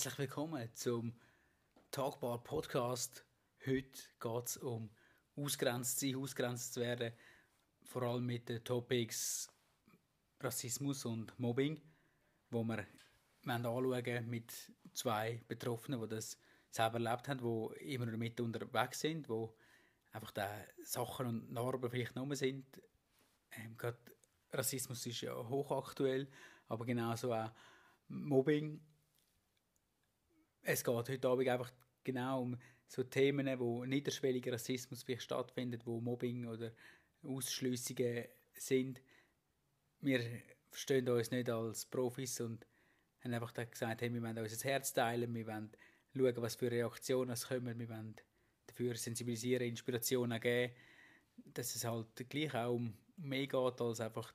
Herzlich willkommen zum Talkbar Podcast. Heute geht es um ausgrenzt sein, ausgrenzt zu werden, vor allem mit den Topics Rassismus und Mobbing, wo wir anschauen mit zwei Betroffenen, die das selber erlebt haben, die immer damit unterwegs sind, wo einfach da Sachen und Narben vielleicht noch sind. Ähm, Rassismus ist ja hochaktuell, aber genauso auch Mobbing. Es geht heute Abend einfach genau um so Themen, wo niederschwelliger Rassismus vielleicht stattfindet, wo Mobbing oder Ausschliessungen sind. Wir verstehen uns nicht als Profis und haben einfach gesagt, hey, wir wollen unser Herz teilen, wir wollen schauen, was für Reaktionen es kommen, wir wollen dafür sensibilisieren, Inspirationen geben, dass es halt gleich auch um mehr geht, als einfach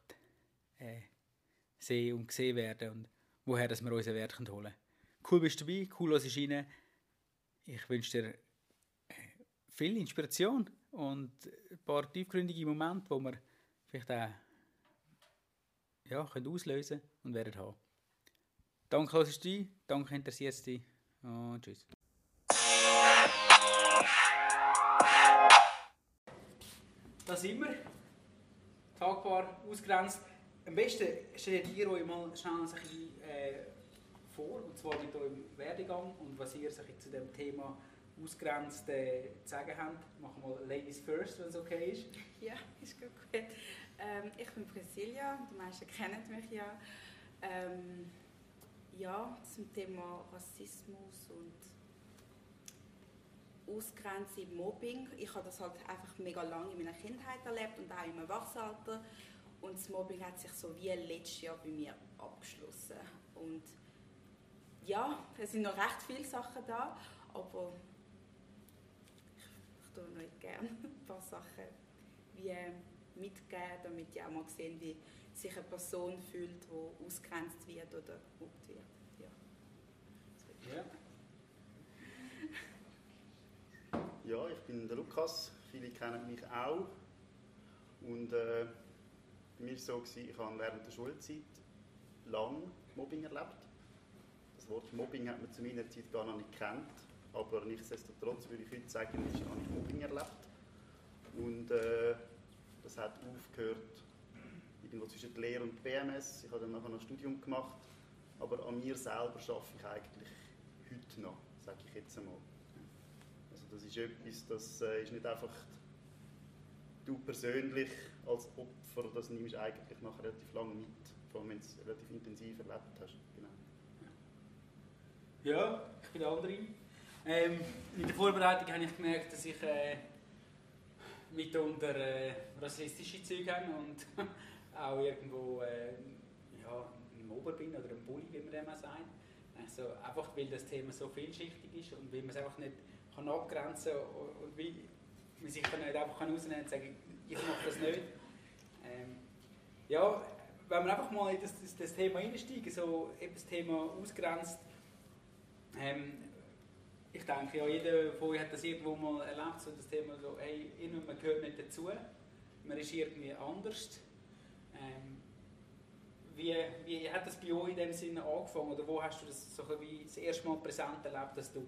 äh, sehen und gesehen werden und woher dass wir unseren Wert holen können. Cool bist du dabei, cool was ist rein. Ich wünsche dir äh, viel Inspiration und ein paar tiefgründige Momente, wo wir vielleicht auch ja, können auslösen und werden haben. Danke, dass du dich, danke, interessiert dich und tschüss. Da sind wir. Tagbar, ausgrenzt. Am besten stellt ihr euch mal schnell ein bisschen, vor, und zwar mit eurem Werdegang und was ihr sich zu dem Thema ausgrenzt äh, zu sagen habt. Machen wir Ladies first, wenn es okay ist. Ja, ist gut. Ähm, ich bin Priscilla, die meisten kennen mich ja. Ähm, ja, zum Thema Rassismus und Ausgrenzung, Mobbing. Ich habe das halt einfach mega lange in meiner Kindheit erlebt und auch im Erwachsenenalter. Und das Mobbing hat sich so wie letztes Jahr bei mir abgeschlossen. Und ja, es sind noch recht viele Sachen da, aber ich, ich tue noch gerne ein paar Sachen wie mitgeben, damit die auch mal sehen, wie sich eine Person fühlt, die ausgrenzt wird oder gemobbt wird. Ja. ja. ja, ich bin der Lukas. Viele kennen mich auch. Und äh, bei mir war es so, ich habe während der Schulzeit lang Mobbing erlebt. Das Wort Mobbing hat man zu meiner Zeit gar noch nicht gekannt. Aber nichtsdestotrotz würde ich heute sagen, ich habe Mobbing erlebt. Und äh, das hat aufgehört irgendwo zwischen der Lehre und BMS. Ich habe dann nachher noch ein Studium gemacht. Aber an mir selber schaffe ich eigentlich heute noch, sage ich jetzt einmal. Also das ist etwas, das äh, ist nicht einfach du persönlich als Opfer, das nimmst du eigentlich noch relativ lange mit, vor allem wenn du es relativ intensiv erlebt hast. Genau. Ja, ich bin der andere. Ähm, in der Vorbereitung habe ich gemerkt, dass ich äh, mitunter äh, rassistische Züge habe und auch irgendwo äh, ja, ein Ober bin oder ein Bully, wie man dem auch sagt. Also einfach weil das Thema so vielschichtig ist und weil man es einfach nicht kann abgrenzen kann und wie man sich dann nicht einfach rausnehmen und sagen, ich mache das nicht. Ähm, ja, wenn wir einfach mal in das, das, das Thema einsteigen, so eben das Thema ausgrenzt, ähm, ich denke, ja, jeder von euch hat das irgendwo mal erlebt, so das Thema so, hey, man gehört nicht dazu, man ist irgendwie anders. Ähm, wie, wie hat das bei euch in dem Sinne angefangen? Oder wo hast du das so wie das erste Mal präsent erlebt, dass du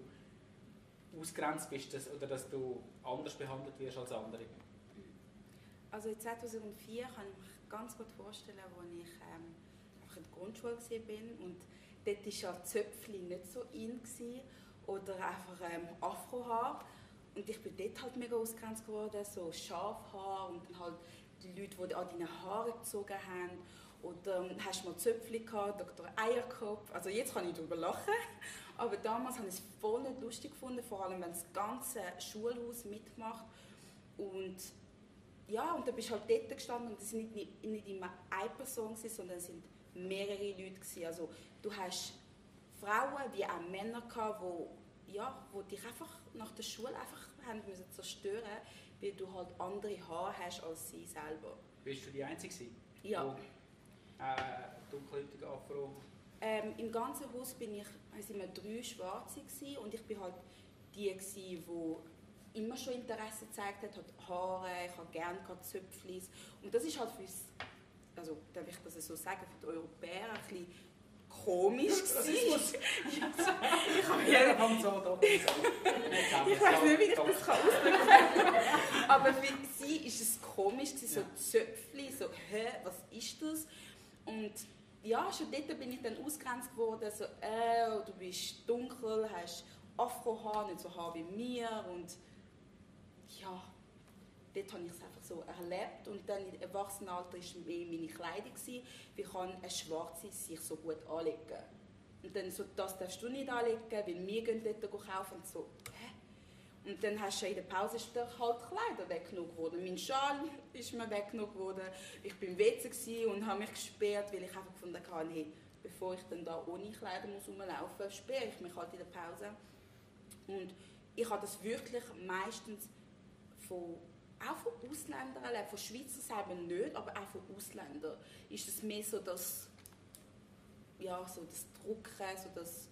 ausgrenzt bist dass, oder dass du anders behandelt wirst als andere? Also 2004 kann ich mich ganz gut vorstellen, als ich ähm, in der Grundschule war dort war ja Zöpfli nicht so in gewesen, oder einfach ähm, Afrohaar und ich bin dort halt mega ausgrenzt geworden, so Schafhaar und dann halt die Leute, die an deinen Haaren gezogen haben oder ähm, hast du mal Zöpfchen gehabt, Dr. Eierkopf. Also jetzt kann ich darüber lachen. Aber damals habe ich es voll nicht lustig gefunden, vor allem wenn das ganze Schulhaus mitmacht. Und ja, und dann bist du halt dort gestanden und es war nicht, nicht immer eine Person, sondern es waren mehrere Leute. Gewesen. Also du hast Frauen wie auch Männer gehabt, die, ja, wo dich einfach nach der Schule einfach haben müssen zerstören weil du halt andere Haare hast als sie selber. Bist du die Einzige? Ja. Wo äh, dunkelhäutige Afro? Ähm, Im ganzen Haus bin ich, sind wir drei Schwarze gewesen, und ich bin halt die gewesen, die immer schon Interesse gezeigt hat, hat Haare, ich habe gerne Zöpflis und das ist halt für uns, also darf ich das so sagen, für die Europäer ein bisschen komisch gewesen. ich habe ja Hand so da. Ich weiß nicht, wie ich das kann ausdrücken kann. Aber für sie war es komisch, gewesen, so Ja. Zöpfchen, so, hä, was ist das? Und ja, schon dort bin ich dann ausgrenzt worden, so, äh, du bist dunkel, hast Afrohaar, nicht so Haar wie mir und ja, dort habe ich es einfach so erlebt und dann im Erwachsenenalter war mehr meine Kleidung, gewesen, wie kann eine Schwarze sich so gut anlegen. Und dann so, das darfst du nicht anlegen, weil wir gehen dort kaufen und so, hä? Und dann hast du in der Pause ist halt Kleider weggenommen worden. Mein Schal ist mir weggenommen worden. Ich war im WC und habe mich gesperrt, weil ich einfach gefunden habe, hey, bevor ich dann da ohne Kleider muss rumlaufen muss, sperre ich mich halt in der Pause. Und ich habe das wirklich meistens von, auch von Ausländern erlebt, von Schweizer selber nicht, aber auch von Ausländern ist es mehr so das, ja, so das Drucken, so das,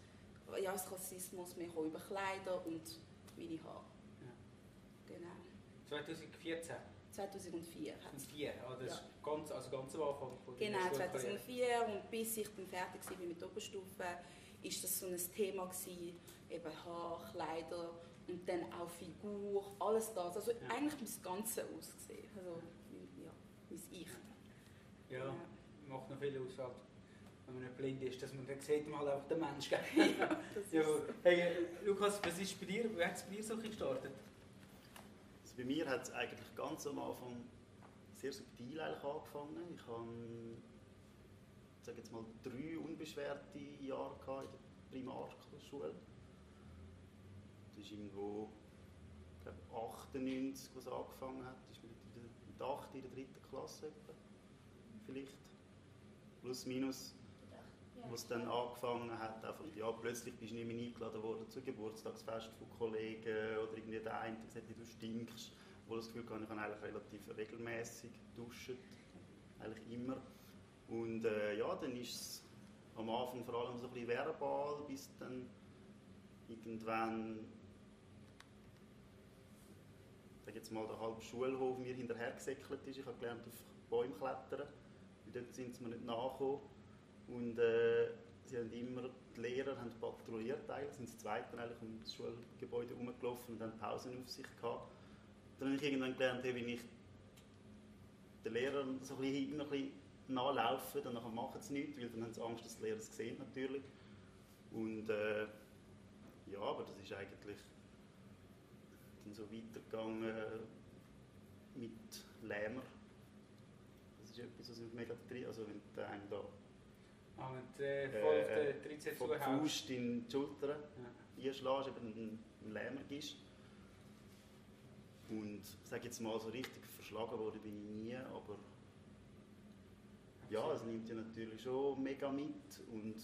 ja, das Rassismus mehr über Kleider und meine Haare. Ja. Genau. 2014. 2004 hat Und es. vier, ah, das Ja. ist ganz, also ganz am Anfang Genau, Schulkarriere. 2004 und bis ich dann fertig war mit der Oberstufe, ist das so ein Thema gewesen, eben Haar, Kleider und dann auch Figur, alles das. Also Ja. eigentlich mein Ganze aussehen, also ja, mein Ich. Ja, Ja. macht noch viel aus, halt, wenn man nicht blind ist, dass man dann sieht man halt einfach den Menschen. Ja, das ja, ist, hey, Lukas, was ist bei dir, wie hat es bei dir so ein bisschen gestartet? Also bei mir hat es eigentlich ganz am Anfang sehr subtil eigentlich angefangen. Ich habe sage jetzt mal drei unbeschwerte Jahre gehabt in der Primarschule. Das ist irgendwo ich glaube 98, was angefangen hat. Das ist mit der, mit der 8. in der dritten Klasse etwa. Vielleicht. Plus minus. Wo es dann angefangen hat, einfach, ja, plötzlich bist du nicht mehr eingeladen worden zu Geburtstagsfest von Kollegen oder irgendwie der eine der gesagt du stinkst. Obwohl ich das Gefühl hatte, ich habe eigentlich relativ regelmäßig duschen, eigentlich immer. Und äh, ja, dann ist es am Anfang vor allem so ein bisschen verbal, bis dann irgendwann sag jetzt mal, der halbe Schulhof mir hinterhergesäckelt ist. Ich habe gelernt, auf Bäume klettern. Und dort sind sie mir nicht nachgekommen. Und äh, sie haben immer, die Lehrer haben patrouilliert eigentlich, sind das Zweite eigentlich um das Schulgebäude herumgelaufen und haben Pausenaufsicht gehabt. Dann habe ich irgendwann gelernt, hey, wenn ich den Lehrern so ein bisschen, immer ein bisschen nachlaufe, dann machen sie nichts, weil dann haben sie Angst, dass die Lehrer es sehen natürlich. Und äh, ja, aber das ist eigentlich dann so weitergegangen mit Lähmer. Das ist etwas, was mich mega drin, also wenn der einen da Ah, wenn äh, voll auf Äh, den Trizeps von der zuhaust. Faust in die Schulter Ja. einschlägst, eben einen Lähmer gibst. Und ich sage jetzt mal, so richtig verschlagen worden bin ich nie, aber ja, es nimmt ja natürlich schon mega mit und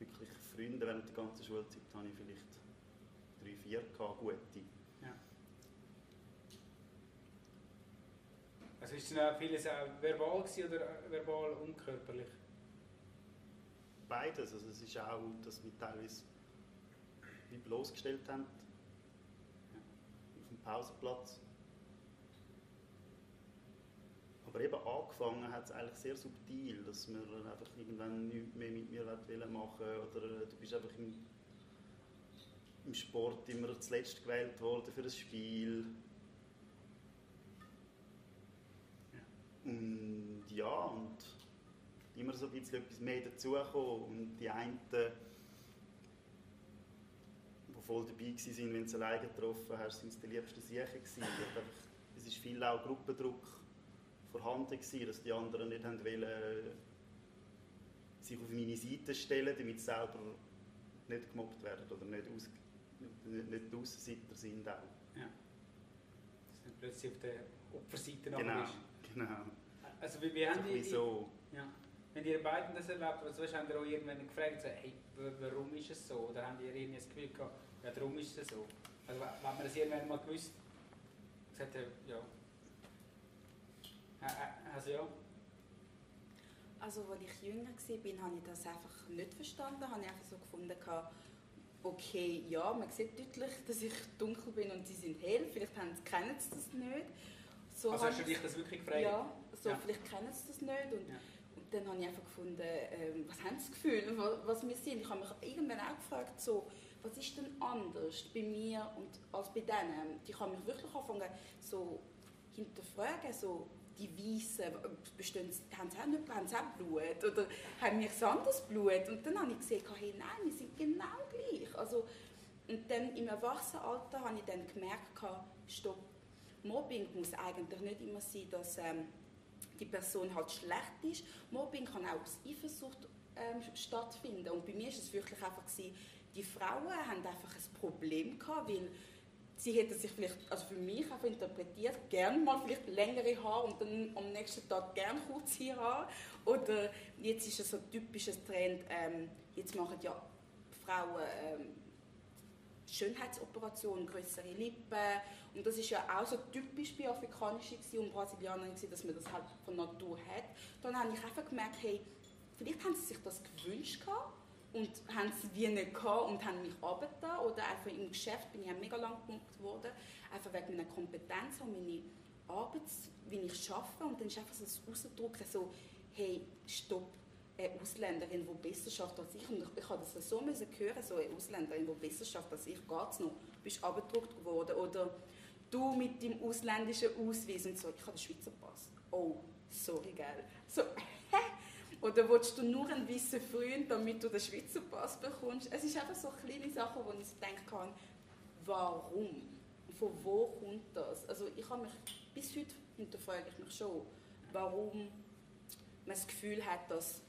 wirklich Freunde während der ganzen Schulzeit habe ich vielleicht drei, vier gehabt, gute. Ja. Also ist es auch vieles auch verbal oder verbal und körperlich? Beides, also es ist auch, dass wir teilweise wie bloßgestellt haben auf dem Pausenplatz. Aber eben angefangen hat es eigentlich sehr subtil, dass man einfach irgendwann nichts mehr mit mir wollen machen oder äh, du bist einfach im, im Sport immer zuletzt gewählt worden für ein Spiel. Und ja, und immer so ein bisschen etwas mehr dazugekommen und die einen, die voll dabei waren, wenn du sie alleine getroffen hast, sind es die liebsten Siechen gewesen. Und einfach, Es war viel auch Gruppendruck vorhanden gewesen, dass die anderen nicht haben wollen, sich auf meine Seite stellen, damit sie selber nicht gemobbt werden oder nicht, aus, nicht, nicht die Aussenseiter sind auch. Ja. Dass nicht plötzlich auf der Opferseite Genau, bist. genau. Also wie, wie haben die, so. ja. Wenn ihr beiden das erlebt, also weißt, haben ihr auch irgendwann gefragt, so, hey, warum ist es so? Oder haben ihr irgendwie das Gefühl gehabt, ja, darum ist es so? Also wenn man das irgendwann mal gewusst, gesagt hat, ja. Ä- ä- Also ja. Also als ich jünger war, habe ich das einfach nicht verstanden. Habe ich einfach so gefunden, gehabt, okay, ja, man sieht deutlich, dass ich dunkel bin und sie sind hell. Vielleicht haben, kennen sie das nicht. So Also hast du ich- dich das wirklich gefragt? Ja, so Ja. vielleicht kennen sie das nicht. Und, Ja. und dann habe ich einfach gefunden, ähm, was haben sie das Gefühl, was, was wir sind. Ich habe mich irgendwann auch gefragt, so, was ist denn anders bei mir und als bei denen? Ich habe mich wirklich angefangen so hinterfragen, so die Weißen, bestehen, haben, sie auch nicht, haben sie auch Blut oder haben wir anderes Blut? Und dann habe ich gesehen, hey, nein, wir sind genau gleich. Also, und dann im Erwachsenenalter habe ich dann gemerkt, stopp, Mobbing muss eigentlich nicht immer sein, dass ähm, die Person halt schlecht ist. Mobbing kann auch aus Eifersucht ähm, stattfinden. Und bei mir war es wirklich einfach gewesen, die Frauen haben einfach ein Problem gehabt, weil sie hätten sich vielleicht, also für mich einfach interpretiert, gerne mal vielleicht längere Haare und dann am nächsten Tag gerne kurze Haare. Oder jetzt ist es so ein typisches Trend, ähm, jetzt machen ja Frauen ähm, Schönheitsoperationen, größere Lippen. Und das ist ja auch so typisch bei Afrikanischen und Brasilianern, dass man das halt von Natur hat. Dann habe ich einfach gemerkt, hey, vielleicht haben sie sich das gewünscht gehabt und haben es wie nicht gehabt und haben mich runtergetan. Oder einfach im Geschäft bin ich mega lang gemuckt worden, einfach wegen meiner Kompetenz und meine Arbeit, wie ich arbeite. Und dann ist einfach so das Ausdrucken so, hey, stopp, eine Ausländerin, die besser schafft als ich. Und ich, ich habe das so müssen hören, so eine Ausländerin, die besser schafft als ich, geht es noch? Bist du abgedruckt worden? Oder du mit dem ausländischen Ausweis und so, ich habe den Schweizer Pass. Oh, sorry, gell. So? Oder willst du nur einen weißen Freund, damit du den Schweizer Pass bekommst? Es ist einfach so kleine Sachen, wo ich denken kann, warum? Von wo kommt das? Also ich habe mich, bis heute hinterfrage ich mich schon, warum man das Gefühl hat, dass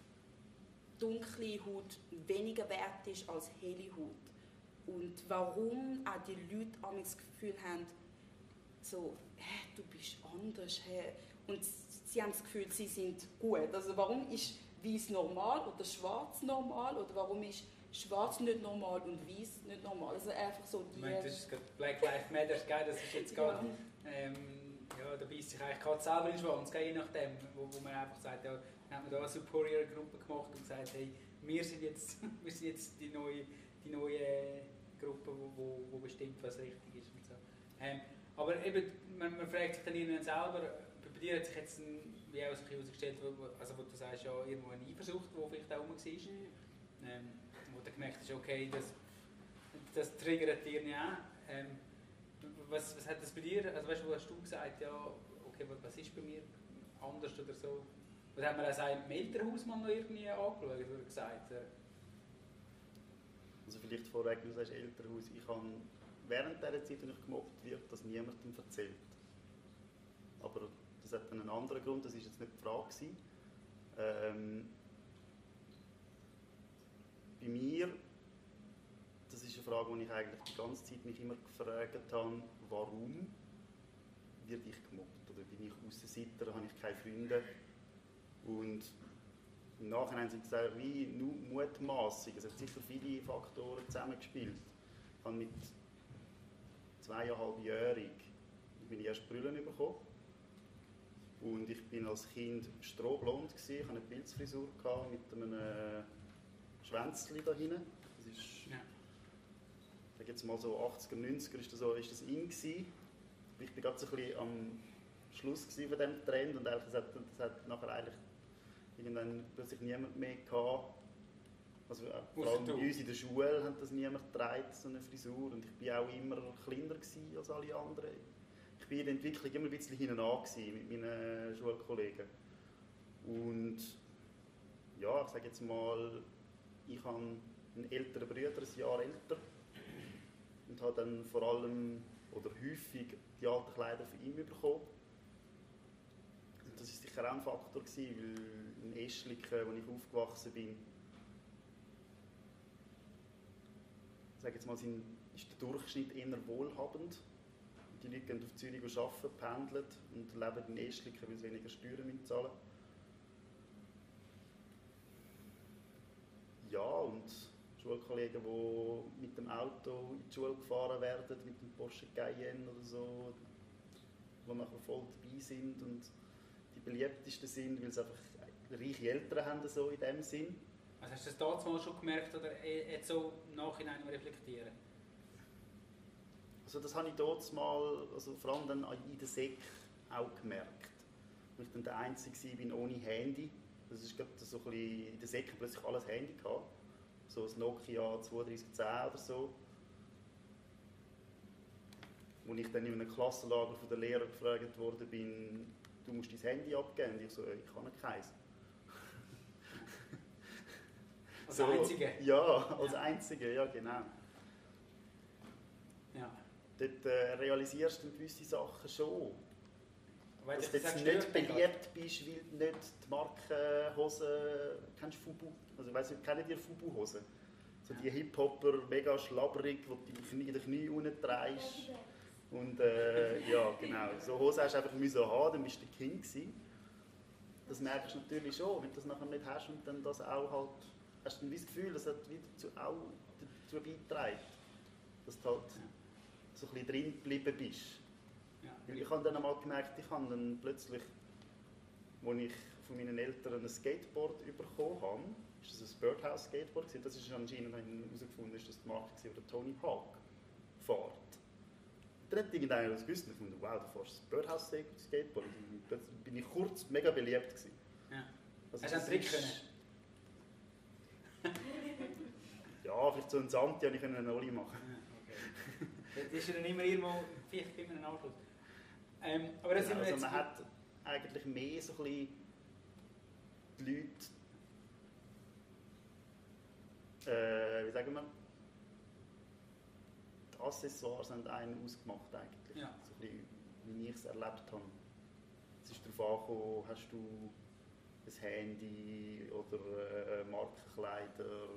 dunkle Haut weniger wert ist als helle Haut. Und warum auch die Leute das Gefühl haben, so, hey, du bist anders. Hey. Und sie haben das Gefühl, sie sind gut. Also warum ist weiß normal oder schwarz normal oder warum ist schwarz nicht normal und weiß nicht normal? Also einfach so die... Ich meine, das ist Black Lives Matter, das ist jetzt gar... Ja. Ähm, ja, da beißt sich eigentlich gerade selber in Schwanz, je nachdem, wo, wo man einfach sagt, ja, haben wir da eine Superior-Gruppe gemacht und gesagt, hey, wir sind jetzt, wir sind jetzt die neue, die neue Gruppe, wo, wo, wo bestimmt, was richtig ist und so. Ähm, aber eben, man, man fragt sich dann irgendwann selber, bei dir hat sich jetzt ein, wie auch sich herausgestellt, wo, also wo du sagst, ja, irgendwo eine Eifersucht, die vielleicht auch rum war, mhm. ähm, wo du gemerkt hast, okay, das, das triggert dir nicht auch. Ähm, was, was hat das bei dir, also weißt du, hast du gesagt, ja, okay, was ist bei mir anders oder so? Was hat man auch im Elternhaus mal noch irgendwie angeschaut oder gesagt? Also vielleicht vorweg, du sagst Elternhaus, ich habe während dieser Zeit, als ich gemobbt wird, das niemandem erzählt. Aber das hat einen anderen Grund, das war jetzt nicht die Frage. Ähm, bei mir, das ist eine Frage, die ich eigentlich die ganze Zeit mich immer gefragt habe, warum werde ich gemobbt? Oder bin ich Aussenseiter, habe ich keine Freunde? Und im Nachhinein sind es wie nur Mutmaßung. Es hat sicher viele Faktoren zusammengespielt. Ich habe mit zweieinhalbjährig bin ich erst Brüllen bekommen. Und ich bin als Kind strohblond gewesen. Ich hatte eine Pilzfrisur mit einem äh, Schwänzchen da hinten. Das ist, ja. da gibt es mal so 80er, 90er ist das, so, ist das in gewesen. Ich bin gerade so ein bisschen am Schluss von diesem Trend und ehrlich gesagt, das hat nachher eigentlich irgendwann plötzlich niemand mehr gehabt. Also, äh, vor allem bei uns in der Schule hat das niemand getragen, so eine Frisur. Und ich war auch immer kleiner als alle anderen. Ich war in der Entwicklung immer ein bisschen hinten an mit meinen Schulkollegen. Und ja, ich sage jetzt mal, ich habe einen älteren Bruder, ein Jahr älter. Und habe dann vor allem oder häufig die alten Kleider von ihm bekommen das war sicher auch ein Faktor, gewesen, weil in Eschliken, wo ich aufgewachsen bin, sage jetzt mal, ist der Durchschnitt eher wohlhabend. Die Leute gehen auf Zürich arbeiten, pendeln und leben in Eschliken, weil sie weniger Steuern zahlen Ja, und Schulkollegen, die mit dem Auto in die Schule gefahren werden, mit dem Porsche Cayenne oder so, die nachher voll dabei sind und beliebtesten sind, weil sie einfach reiche Eltern haben, so in dem Sinn. Also hast du das damals schon gemerkt oder jetzt so Nachhinein reflektieren? Also das habe ich dort mal, also vor allem dann in der Sek auch gemerkt. Weil ich dann der Einzige war ohne Handy. Das ist gerade so ein bisschen in der Säcke plötzlich alles Handy gehabt. So ein Nokia 3210 oder so. Wo ich dann in einem Klassenlager von der Lehrer gefragt worden bin, du musst dein Handy abgeben. Und ich so, ich kann nicht keins. Als so, Einzige. Ja, als Ja. Einzige, ja genau. Dort äh, realisierst du gewisse Sachen schon. Weil Dass du jetzt nicht beliebt bist, weil du nicht die Markenhose kennst du Fubu? Also ich weiss nicht, kennen die Fubu-Hosen? So die Hip-Hopper, mega schlabberig, wo du die Knie, die Knie unten trägst. Und äh, ja, genau. So Hosen hast du einfach müssen haben, dann bist du King gewesen. Das merkst du natürlich schon, wenn du das nachher nicht hast und dann das auch halt, hast du das Gefühl, das hat wieder zu, auch dazu beigetragen, dass du halt so ein bisschen drin geblieben bist. Ja. Ich habe dann einmal gemerkt, ich habe dann plötzlich, als ich von meinen Eltern ein Skateboard bekommen habe, ist das ein Birdhouse Skateboard gewesen. Das ist anscheinend habe ich herausgefunden, ist das die Marke gewesen, oder Tony Hawk fährt. Dann hat irgendeiner das gewusst und ich fand, wow, du fährst ein Birdhouse Skateboard. Und plötzlich bin ich kurz mega beliebt gewesen. Ja. Also Hast du einen Trick können? Ja, vielleicht so ein Santi habe ich einen Oli machen. Ja. Das ist ja dann immer irgendwo, vielleicht immer ein Anschluss. Ähm, aber das wir also man hat eigentlich mehr so ein bisschen die Leute, äh, wie sagen wir, die Accessoires haben einen ausgemacht eigentlich. Ja. So ein bisschen, wie ich es erlebt habe. Es ist darauf angekommen, hast du ein Handy oder äh, Markenkleider.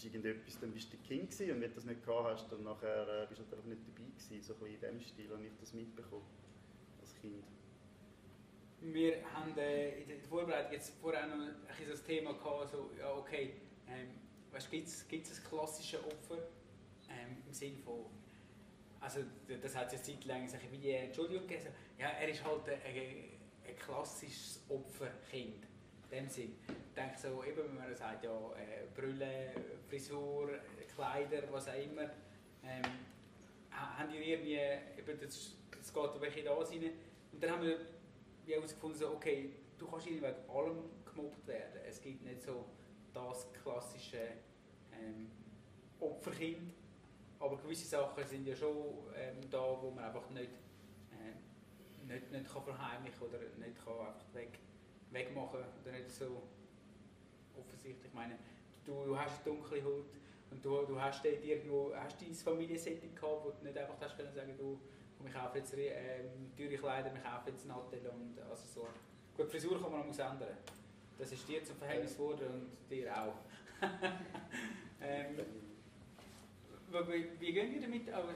Ist irgendetwas, dann bist du King gewesen, und wenn du das nicht gehabt hast, dann nachher äh, bist du einfach nicht dabei gewesen. So ein in dem Stil habe ich das mitbekommen als Kind. Wir haben äh, in der Vorbereitung jetzt vorher noch ein das Thema gehabt, so, ja okay, ähm, gibt es ein klassisches Opfer ähm, im Sinne von, also das hat es eine Zeit lang so ein bisschen wie Entschuldigung gegeben, so, ja er ist halt ein, ein, ein klassisches Opferkind, dem Sinn. Ich denke so, eben wenn man sagt, ja äh, Brille, Frisur, Kleider, was auch immer, ähm, ha- haben die irgendwie, eben das, das geht über welche da rein, und dann haben wir herausgefunden, so, okay, du kannst irgendwie wegen allem gemobbt werden. Es gibt nicht so das klassische ähm, Opferkind, aber gewisse Sachen sind ja schon ähm, da, wo man einfach nicht, ähm, nicht, nicht kann verheimlichen oder nicht kann einfach weg, wegmachen oder nicht so offensichtlich. Ich meine, du, du hast dunkle Haut und du, du hast dort irgendwo hast dein Familiensetting gehabt, wo du nicht einfach hast können sagen, du, komm, ich kaufe jetzt ähm, teure Kleider, ich kaufe jetzt Nattel und also so. Gut, Frisur kann man noch ändern. Das ist dir zum Verhängnis geworden und dir auch. ähm, wie, wie gehen wir damit aber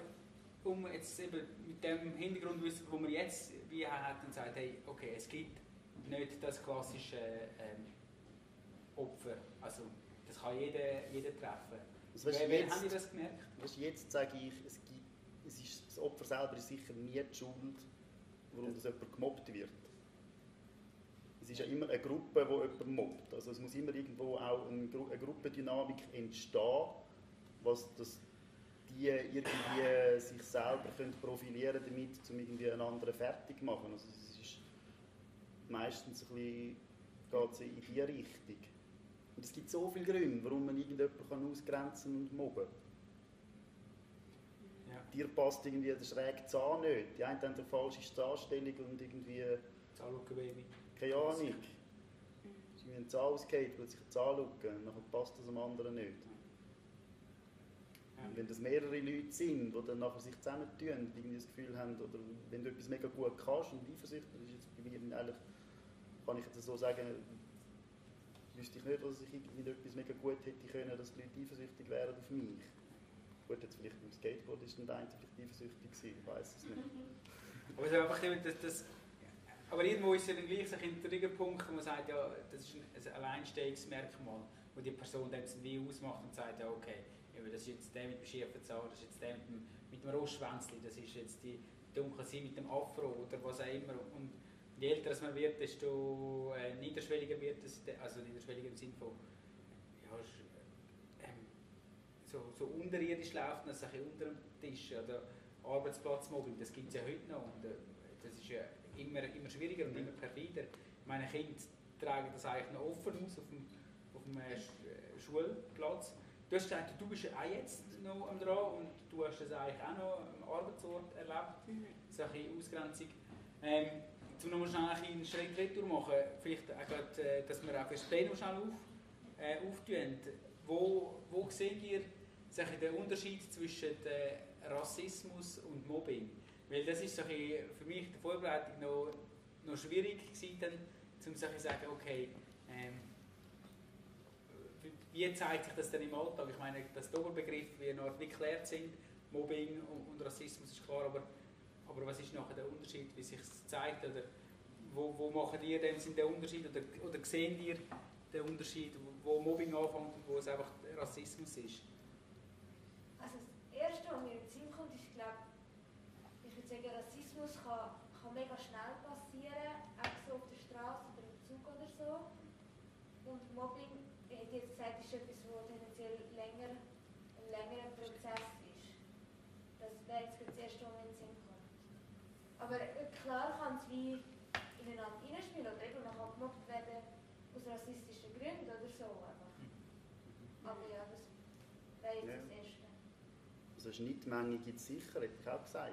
um jetzt eben mit dem Hintergrundwissen, wo wir jetzt wie hat und sagt, hey, okay, es gibt nicht das klassische ähm, Opfer. Also das kann jeder, jeder treffen. Also, Wer, wer haben die das gemerkt? du, jetzt sage ich, es, gibt, es ist, das Opfer selber ist sicher nie die Schuld, warum das jemand gemobbt wird. Es ist ja immer eine Gruppe, die jemand mobbt. Also es muss immer irgendwo auch eine, Gru eine Gruppendynamik entstehen, was das die irgendwie sich selber können profilieren damit, um irgendwie einen anderen fertig zu machen. Also es ist meistens ein bisschen, geht es in diese Richtung. Und es gibt so viele Gründe, warum man irgendjemanden kann ausgrenzen und mobben Ja, Dir passt irgendwie der schräge Zahn nicht. Die einen haben eine falsche Zahnstellung und irgendwie, Zahnlücke Baby. keine Ahnung. Es ist irgendwie ein Zahn ausgeht, plötzlich eine Zahnlücke, und dann passt das dem anderen nicht. Und wenn das mehrere Leute sind, die dann nachher sich zusammentun und irgendwie das Gefühl haben, oder wenn du etwas mega gut kannst und eifersüchtig, das ist jetzt bei mir eigentlich, kann ich jetzt so sagen, wüsste ich nicht, dass ich irgendwie etwas mega gut hätte können, dass die Leute eifersüchtig wären auf mich. Gut, jetzt vielleicht beim Skateboard ist dann der eine vielleicht eifersüchtig gewesen, ich weiß es nicht. Aber, es ist einfach das, das, aber irgendwo ist es dann gleich so ein Triggerpunkt, wo man sagt, ja, das ist ein, ein Alleinstehungsmerkmal, wo die Person dann wie ausmacht und sagt, ja, okay, das ist jetzt der mit dem schiefen Zahn, das ist jetzt der mit dem, dem Rostschwänzli, das ist jetzt die dunkle Sie mit dem Afro oder was auch immer. Und je älter man wird, desto äh, niederschwelliger wird es, also niederschwelliger im Sinne von, ja, sch- ähm, so, so unterirdisch laufen, also ein bisschen unter dem Tisch oder Arbeitsplatzmobbing, das gibt es ja heute noch und äh, das ist ja immer, immer schwieriger und immer perfider. Meine Kinder tragen das eigentlich noch offen aus auf dem, auf dem äh, äh Schulplatz. Du hast gesagt, du bist auch jetzt noch am dran und du hast das eigentlich auch noch am Arbeitsort erlebt. Bisschen Ausgrenzung. Ähm, um nochmal schnell einen Schritt retour machen, vielleicht auch gerade, äh, dass wir auch das Plenum schnell auf, äh, auftun. Wo, wo seht ihr den Unterschied zwischen Rassismus und Mobbing? Weil das ist für mich die Vorbereitung noch, noch schwierig gewesen, um zu sagen, okay, ähm, wie zeigt sich das denn im Alltag? Ich meine, dass die Oberbegriffe noch nicht geklärt sind, Mobbing und, und Rassismus ist klar, aber aber was ist nachher der Unterschied, wie sich es zeigt? Oder wo, wo macht ihr dem Sinn den Unterschied? Oder, oder sehen ihr den Unterschied, wo Mobbing anfängt und wo es einfach Rassismus ist? Also das Erste, was mir in den Sinn kommt, ist, glaube ich würde sagen, Rassismus kann, kann mega schnell passieren, auch so auf der Straße oder im Zug oder so. Und Mobbing, ich hätte jetzt gesagt, ist etwas, das tendenziell länger, ein längerer Prozess ist. Das wäre jetzt das erste, was mir in den Sinn kommt. Aber äh, klar kann es wie ineinander hineinspielen oder eben kann gemobbt werden aus rassistischen Gründen oder so. Aber, aber ja, das wäre jetzt ja. das Erste. Also Schnittmenge gibt es sicher, hätte ich auch gesagt.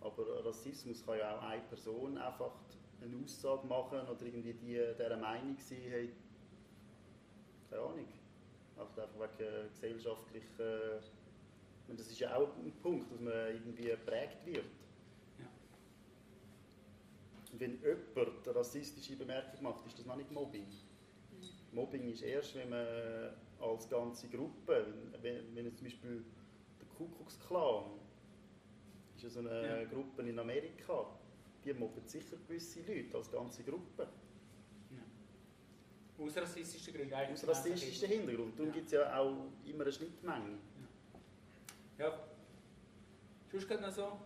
Aber Rassismus kann ja auch eine Person einfach eine Aussage machen oder irgendwie die, dieser Meinung sein, hey, keine Ahnung, einfach wegen gesellschaftlicher, das ist ja auch ein Punkt, dass man irgendwie geprägt wird wenn jemand eine rassistische Bemerkung macht, ist das noch nicht Mobbing. Mhm. Mobbing ist erst, wenn man als ganze Gruppe, wenn, wenn zum Beispiel der Ku Klux Klan, ist ja so eine ja. Gruppe in Amerika, die mobben sicher gewisse Leute als ganze Gruppe. Ja. Aus rassistischen Gründen Aus rassistischen Hintergrund. Darum ja. gibt es ja auch immer eine Schnittmenge. Ja. ja. Sonst noch so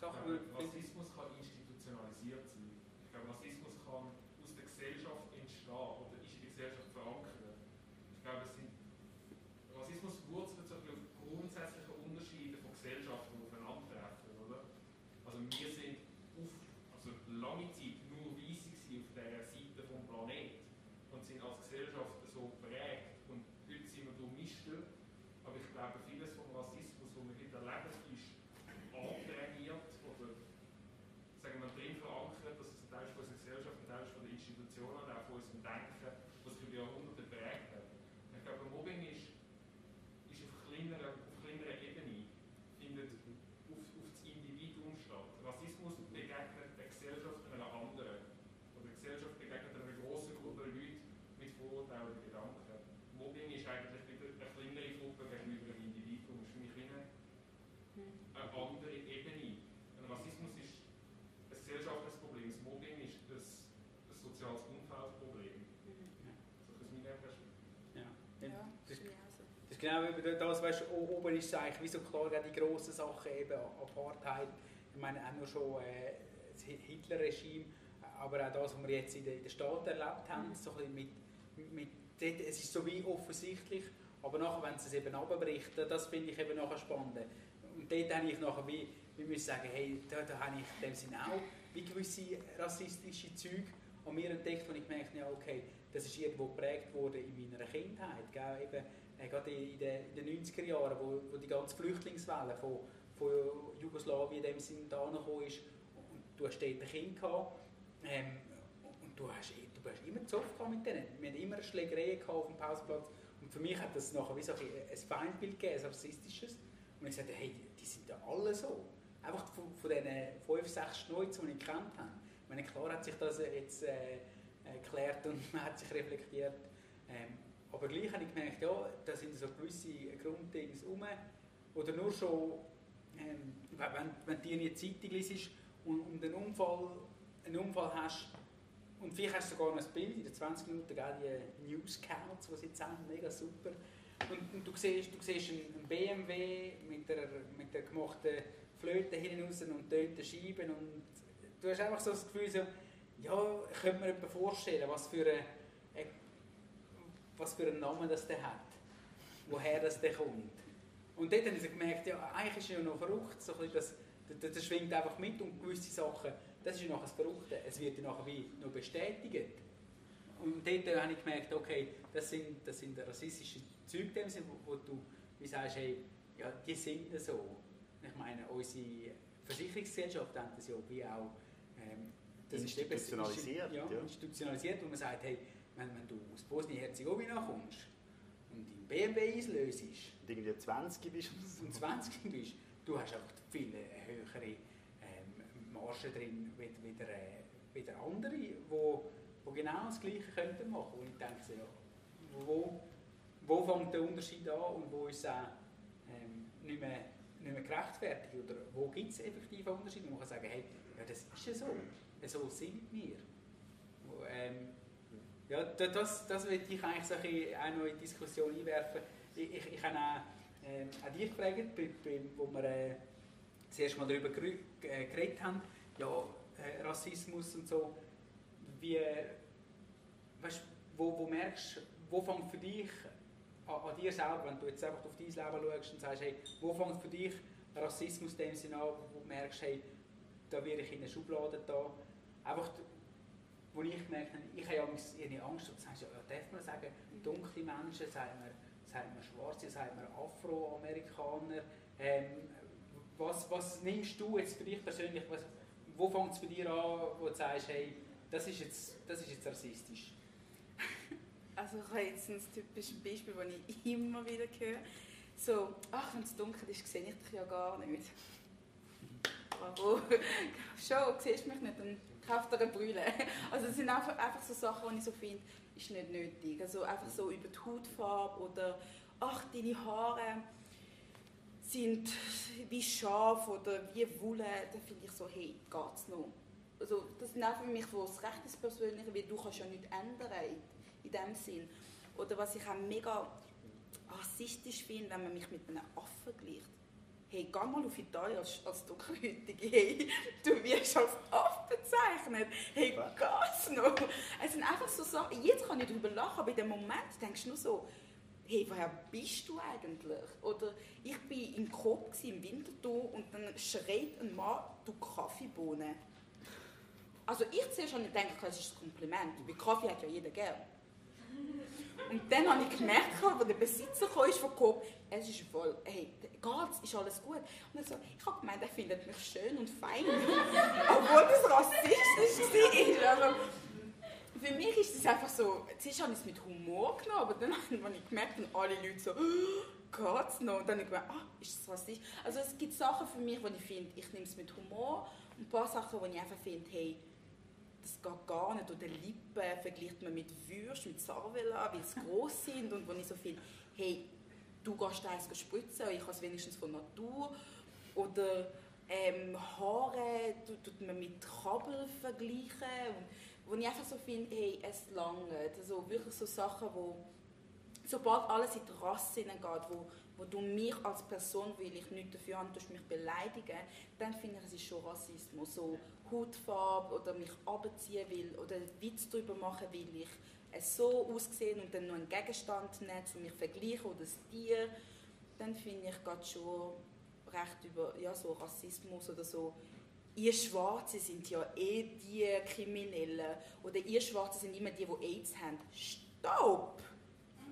Sachen... Ja, Rassismus kann institutionalisiert sein. Rassismus kann aus der Gesellschaft entstehen oder ist in der Gesellschaft verankert. Ich glaube, es sind, Rassismus wurzelt so auf grundsätzliche Unterschiede von Gesellschaften, die aufeinandertreffen. Oder? Also wir sind auf, also lange Zeit nur Weisse auf dieser Seite des Planeten und sind als Gesellschaft so geprägt. Und heute sind wir durchmischt. Aber ich glaube, vieles vom Rassismus, das wir heute erleben, ist antrainiert oder sagen wir drin verankert, dass es ein Teil von unserer Gesellschaft, ein Teil von den Institutionen und auch von unserem Denken, was über Jahrhunderte prägt hat. Ich glaube, Mobbing ist, ist auf, kleinerer, auf kleinerer Ebene, findet auf, auf das Individuum statt. Rassismus begegnet der Gesellschaft einer anderen. Oder die Gesellschaft begegnet einer grossen Gruppe Leute mit Vorurteilen und Gedanken. Mobbing ist eigentlich wieder eine kleinere Gruppe gegenüber einem Individuum. Das ist für mich wie eine, eine andere Ebene. Und Rassismus ist ein gesellschaftliches Problem. Das Mobbing ist ein, ein soziales Umfeldproblem. Mhm. So aus meiner Perspektive. Ja. ja. Das, das ist genau das, weißt oben ist es eigentlich wie so klar, die grossen Sachen, eben Apartheid, ich meine auch nur schon äh, das Hitler-Regime, aber auch das, was wir jetzt in den, in den Staaten erlebt haben, mhm. so ein mit, mit, es ist so wie offensichtlich, aber nachher, wenn es eben abbricht, das finde ich eben nachher spannend. Und dort habe ich nachher wie, wir müssen sagen, hey, da, da habe ich in dem Sinne auch wie gewisse rassistische Züge an mir entdeckt, wo ich gemerkt habe, okay, das ist irgendwo geprägt worden in meiner Kindheit. Gell? Eben, äh, gerade in den, in den 90er Jahren, wo, wo die ganze Flüchtlingswelle von, von Jugoslawien in dem Sinne da ist. Und du hast dort ein Kind gehabt, ähm, und du hast, du hast immer Zoff mit denen. Wir hatten immer Schlägereien auf dem Pausplatz. Und für mich hat das nachher wie so ein, ein Feindbild gegeben, ein rassistisches. Und ich sagte, hey, die sind ja alle so. Einfach von, von diesen fünf, sechs Schneuzen, die ich kennt habe. Ich meine, klar hat sich das jetzt äh, erklärt und man hat sich reflektiert. Ähm, aber gleich habe ich gemerkt, ja, da sind so gewisse Grunddinge rum. Oder nur schon, ähm, wenn, wenn du in eine Zeitung liest und, und einen, Unfall, einen Unfall hast, und vielleicht hast du sogar noch ein Bild in den 20 Minuten, die Newscounts, die sie jetzt mega super. Und, und, du siehst, du siehst einen BMW mit der, mit der gemachten Flöte hinten raus und töten Scheiben und du hast einfach so das Gefühl, so, ja, könnte mir etwas vorstellen, was für, eine, was für einen Namen das der hat, woher das der kommt. Und dort habe ich gemerkt, ja, eigentlich ist es ja noch verrückt, so das, das, das schwingt einfach mit und gewisse Sachen das ist ja nachher das Verrückte, es wird ja nachher wie noch bestätigt. Und dort habe ich gemerkt, okay, das sind, das sind rassistische Züge, wo, wo du wie sagst, hey, ja, die sind so. Ich meine, unsere Versicherungsgesellschaft haben das ja wie auch ähm, das institutionalisiert. Ist, ja, ja, institutionalisiert, wo man sagt, hey, wenn, wenn du aus Bosnien-Herzegowina kommst und in BMW einlöst und irgendwie 20 bist und 20 bist, du hast einfach viel höhere ähm, Margen drin wie, wie, der, äh, wie der andere, wo, wo genau das Gleiche könnten machen. Und ich denke so, ja, wo, wo fängt der Unterschied an und wo ist es auch ähm, nicht, mehr, nicht mehr gerechtfertigt? Oder wo gibt es effektiv einen Unterschied? Man kann sagen, hey, ja, das ist ja so, so sind wir. Ähm, ja, das, das will ich eigentlich so auch noch in die Diskussion einwerfen. Ich, ich, ich habe auch, äh, auch dich gefragt, wo wir äh, das erste Mal darüber äh, geredet haben, ja, äh, Rassismus und so. Wie, weißt, wo, wo merkst wo fängt für dich an, an, dir selber, wenn du jetzt einfach auf dein Leben schaust und sagst, hey, wo fängt für dich Rassismus in dem Sinne an, wo du merkst, hey, da werde ich in eine Schublade da. Einfach, wo ich gemerkt habe, ich habe ja eine Angst, du sagst, ja, darf man sagen, dunkle Menschen, sagt man, sagt man Schwarze, sagt man Afroamerikaner. Ähm, was, was nimmst du jetzt für dich persönlich, was, wo fängt es bei dir an, wo du sagst, hey, das ist jetzt, das ist jetzt rassistisch? Also ich habe jetzt ein typisches Beispiel, das ich immer wieder höre. So, ach, wenn es dunkel ist, sehe ich dich ja gar nicht. Warum? Schon, siehst du mich nicht, dann kauft er eine Brille. Also es sind einfach, einfach so Sachen, die ich so finde, ist nicht nötig. Also einfach so über die Hautfarbe oder ach, deine Haare sind wie Schaf oder wie Wolle, dann finde ich so, hey, geht's noch? Also das sind auch für mich so das Recht Persönliche, weil du kannst ja nichts ändern in dem Sinn. Oder was ich auch mega rassistisch finde, wenn man mich mit einem Affen vergleicht hey, geh mal auf Italien als, als Dunkelhäutige, hey, du wirst als Affe bezeichnet, hey, geht's noch? Es sind einfach so Sachen, jetzt kann ich darüber lachen, aber in dem Moment denkst du nur so, hey, woher bist du eigentlich? Oder ich war im Coop im Winterthur und dann schreit ein Mann, du Kaffeebohne. Also ich zuerst schon nicht gedacht, das ist ein Kompliment, weil Kaffee hat ja jeder gern. Und dann habe ich gemerkt, als der Besitzer kam, von Coop, es ist voll, hey, geht's, ist alles gut? Und er so, ich habe gemeint, er findet mich schön und fein, obwohl das rassistisch war. Also, für mich ist es einfach so, zuerst habe ich es mit Humor genommen, aber dann habe ich gemerkt, und alle Leute so, geht's noch? Und dann habe ich gedacht, ah, ist das rassistisch? Also es gibt Sachen für mich, wo ich finde, ich nehme es mit Humor und ein paar Sachen, wo ich einfach finde, hey, das geht gar nicht. Oder Lippen vergleicht man mit Würst, mit Sarvela, weil sie gross sind und wo ich so finde, hey, du gehst eins spritzen, ich habe es wenigstens von Natur. Oder ähm, Haare tut man mit Kabel vergleichen. Und, wo ich einfach so finde, hey, es langt. Also wirklich so Sachen, wo sobald alles in die Rasse geht, wo, wo du mich als Person, weil ich nichts dafür habe, mich beleidigen, dann finde ich, es ist schon Rassismus. So Hautfarbe oder mich abziehen will oder Witz darüber machen will, ich es so aussehen und dann noch einen Gegenstand nehmen, um mich vergleichen oder das Tier, dann finde ich gerade schon recht über ja, so Rassismus oder so. Ihr Schwarze sind ja eh die Kriminellen oder ihr Schwarze sind immer die, die AIDS haben. Stopp!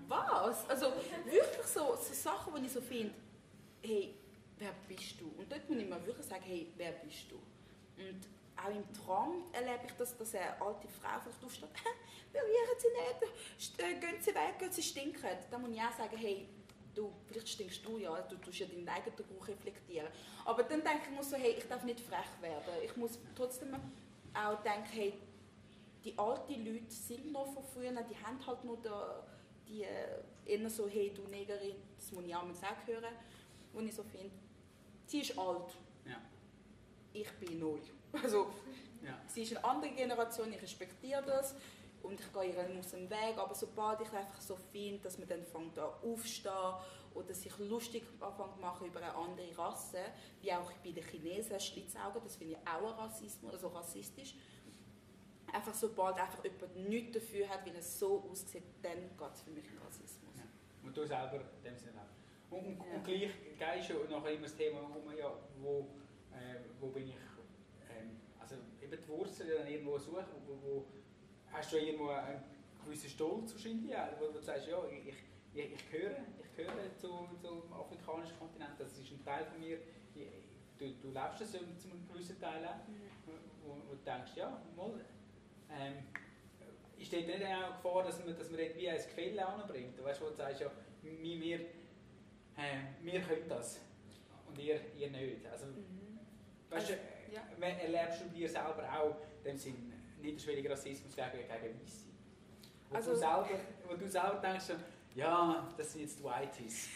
Was? Also wirklich so, so Sachen, wo ich so finde, hey, wer bist du? Und dort muss ich mir wirklich sagen, hey, wer bist du? Und auch im Traum erlebe ich, dass, dass eine alte Frau vielleicht aufsteht, berühren Sie nicht, äh, gehen Sie weg, gehen Sie stinken. Dann muss ich auch sagen, hey, du, vielleicht stinkst du ja, du tust ja deinen eigenen Geruch reflektieren. Aber dann denke ich mir so, hey, ich darf nicht frech werden. Ich muss trotzdem auch denken, hey, die alten Leute sind noch von früher, die haben halt noch die, die äh, eher so, hey, du Negerin, das muss ich auch mal hören, wo ich so finde, sie ist alt, ja. ich bin neu. Also, ja. sie ist eine andere Generation, ich respektiere das und ich gehe ihr aus dem Weg, aber sobald ich einfach so finde, dass man dann fängt an aufstehen oder sich lustig anfängt machen über eine andere Rasse, wie auch bei den Chinesen, Schlitzaugen, das finde ich auch Rassismus, also rassistisch. Einfach sobald einfach jemand nichts dafür hat, wie es so aussieht, dann geht es für mich Rassismus. Ja. Und du selber in dem Sinne auch. Und, und, ja. und gleich, gleich schon nachher immer das Thema, wo, ja, wo, äh, wo bin ich eben die Wurzeln dann irgendwo suchen, wo, wo hast du irgendwo einen gewissen Stolz wahrscheinlich wo, du sagst, ja, ich, ich, ich gehöre, ich gehöre zu, zum afrikanischen Kontinent, das ist ein Teil von mir, du, du lebst das ja zu einem gewissen Teil auch, wo, wo du denkst, ja, mal, ähm, ist dort nicht auch Gefahr, dass man, dass man dort wie ein Gefälle anbringt, weißt du, wo du sagst, ja, wir, wir, äh, wir können das und ihr, ihr nicht, also, Mhm. Weißt du, Ja. wenn- erlebst du dir selber auch dem Sinn niederschwelligen Rassismus gegen, gegen Weisse? Wo, Also- du selber, wo du selber denkst, ja, das sind jetzt Whiteys.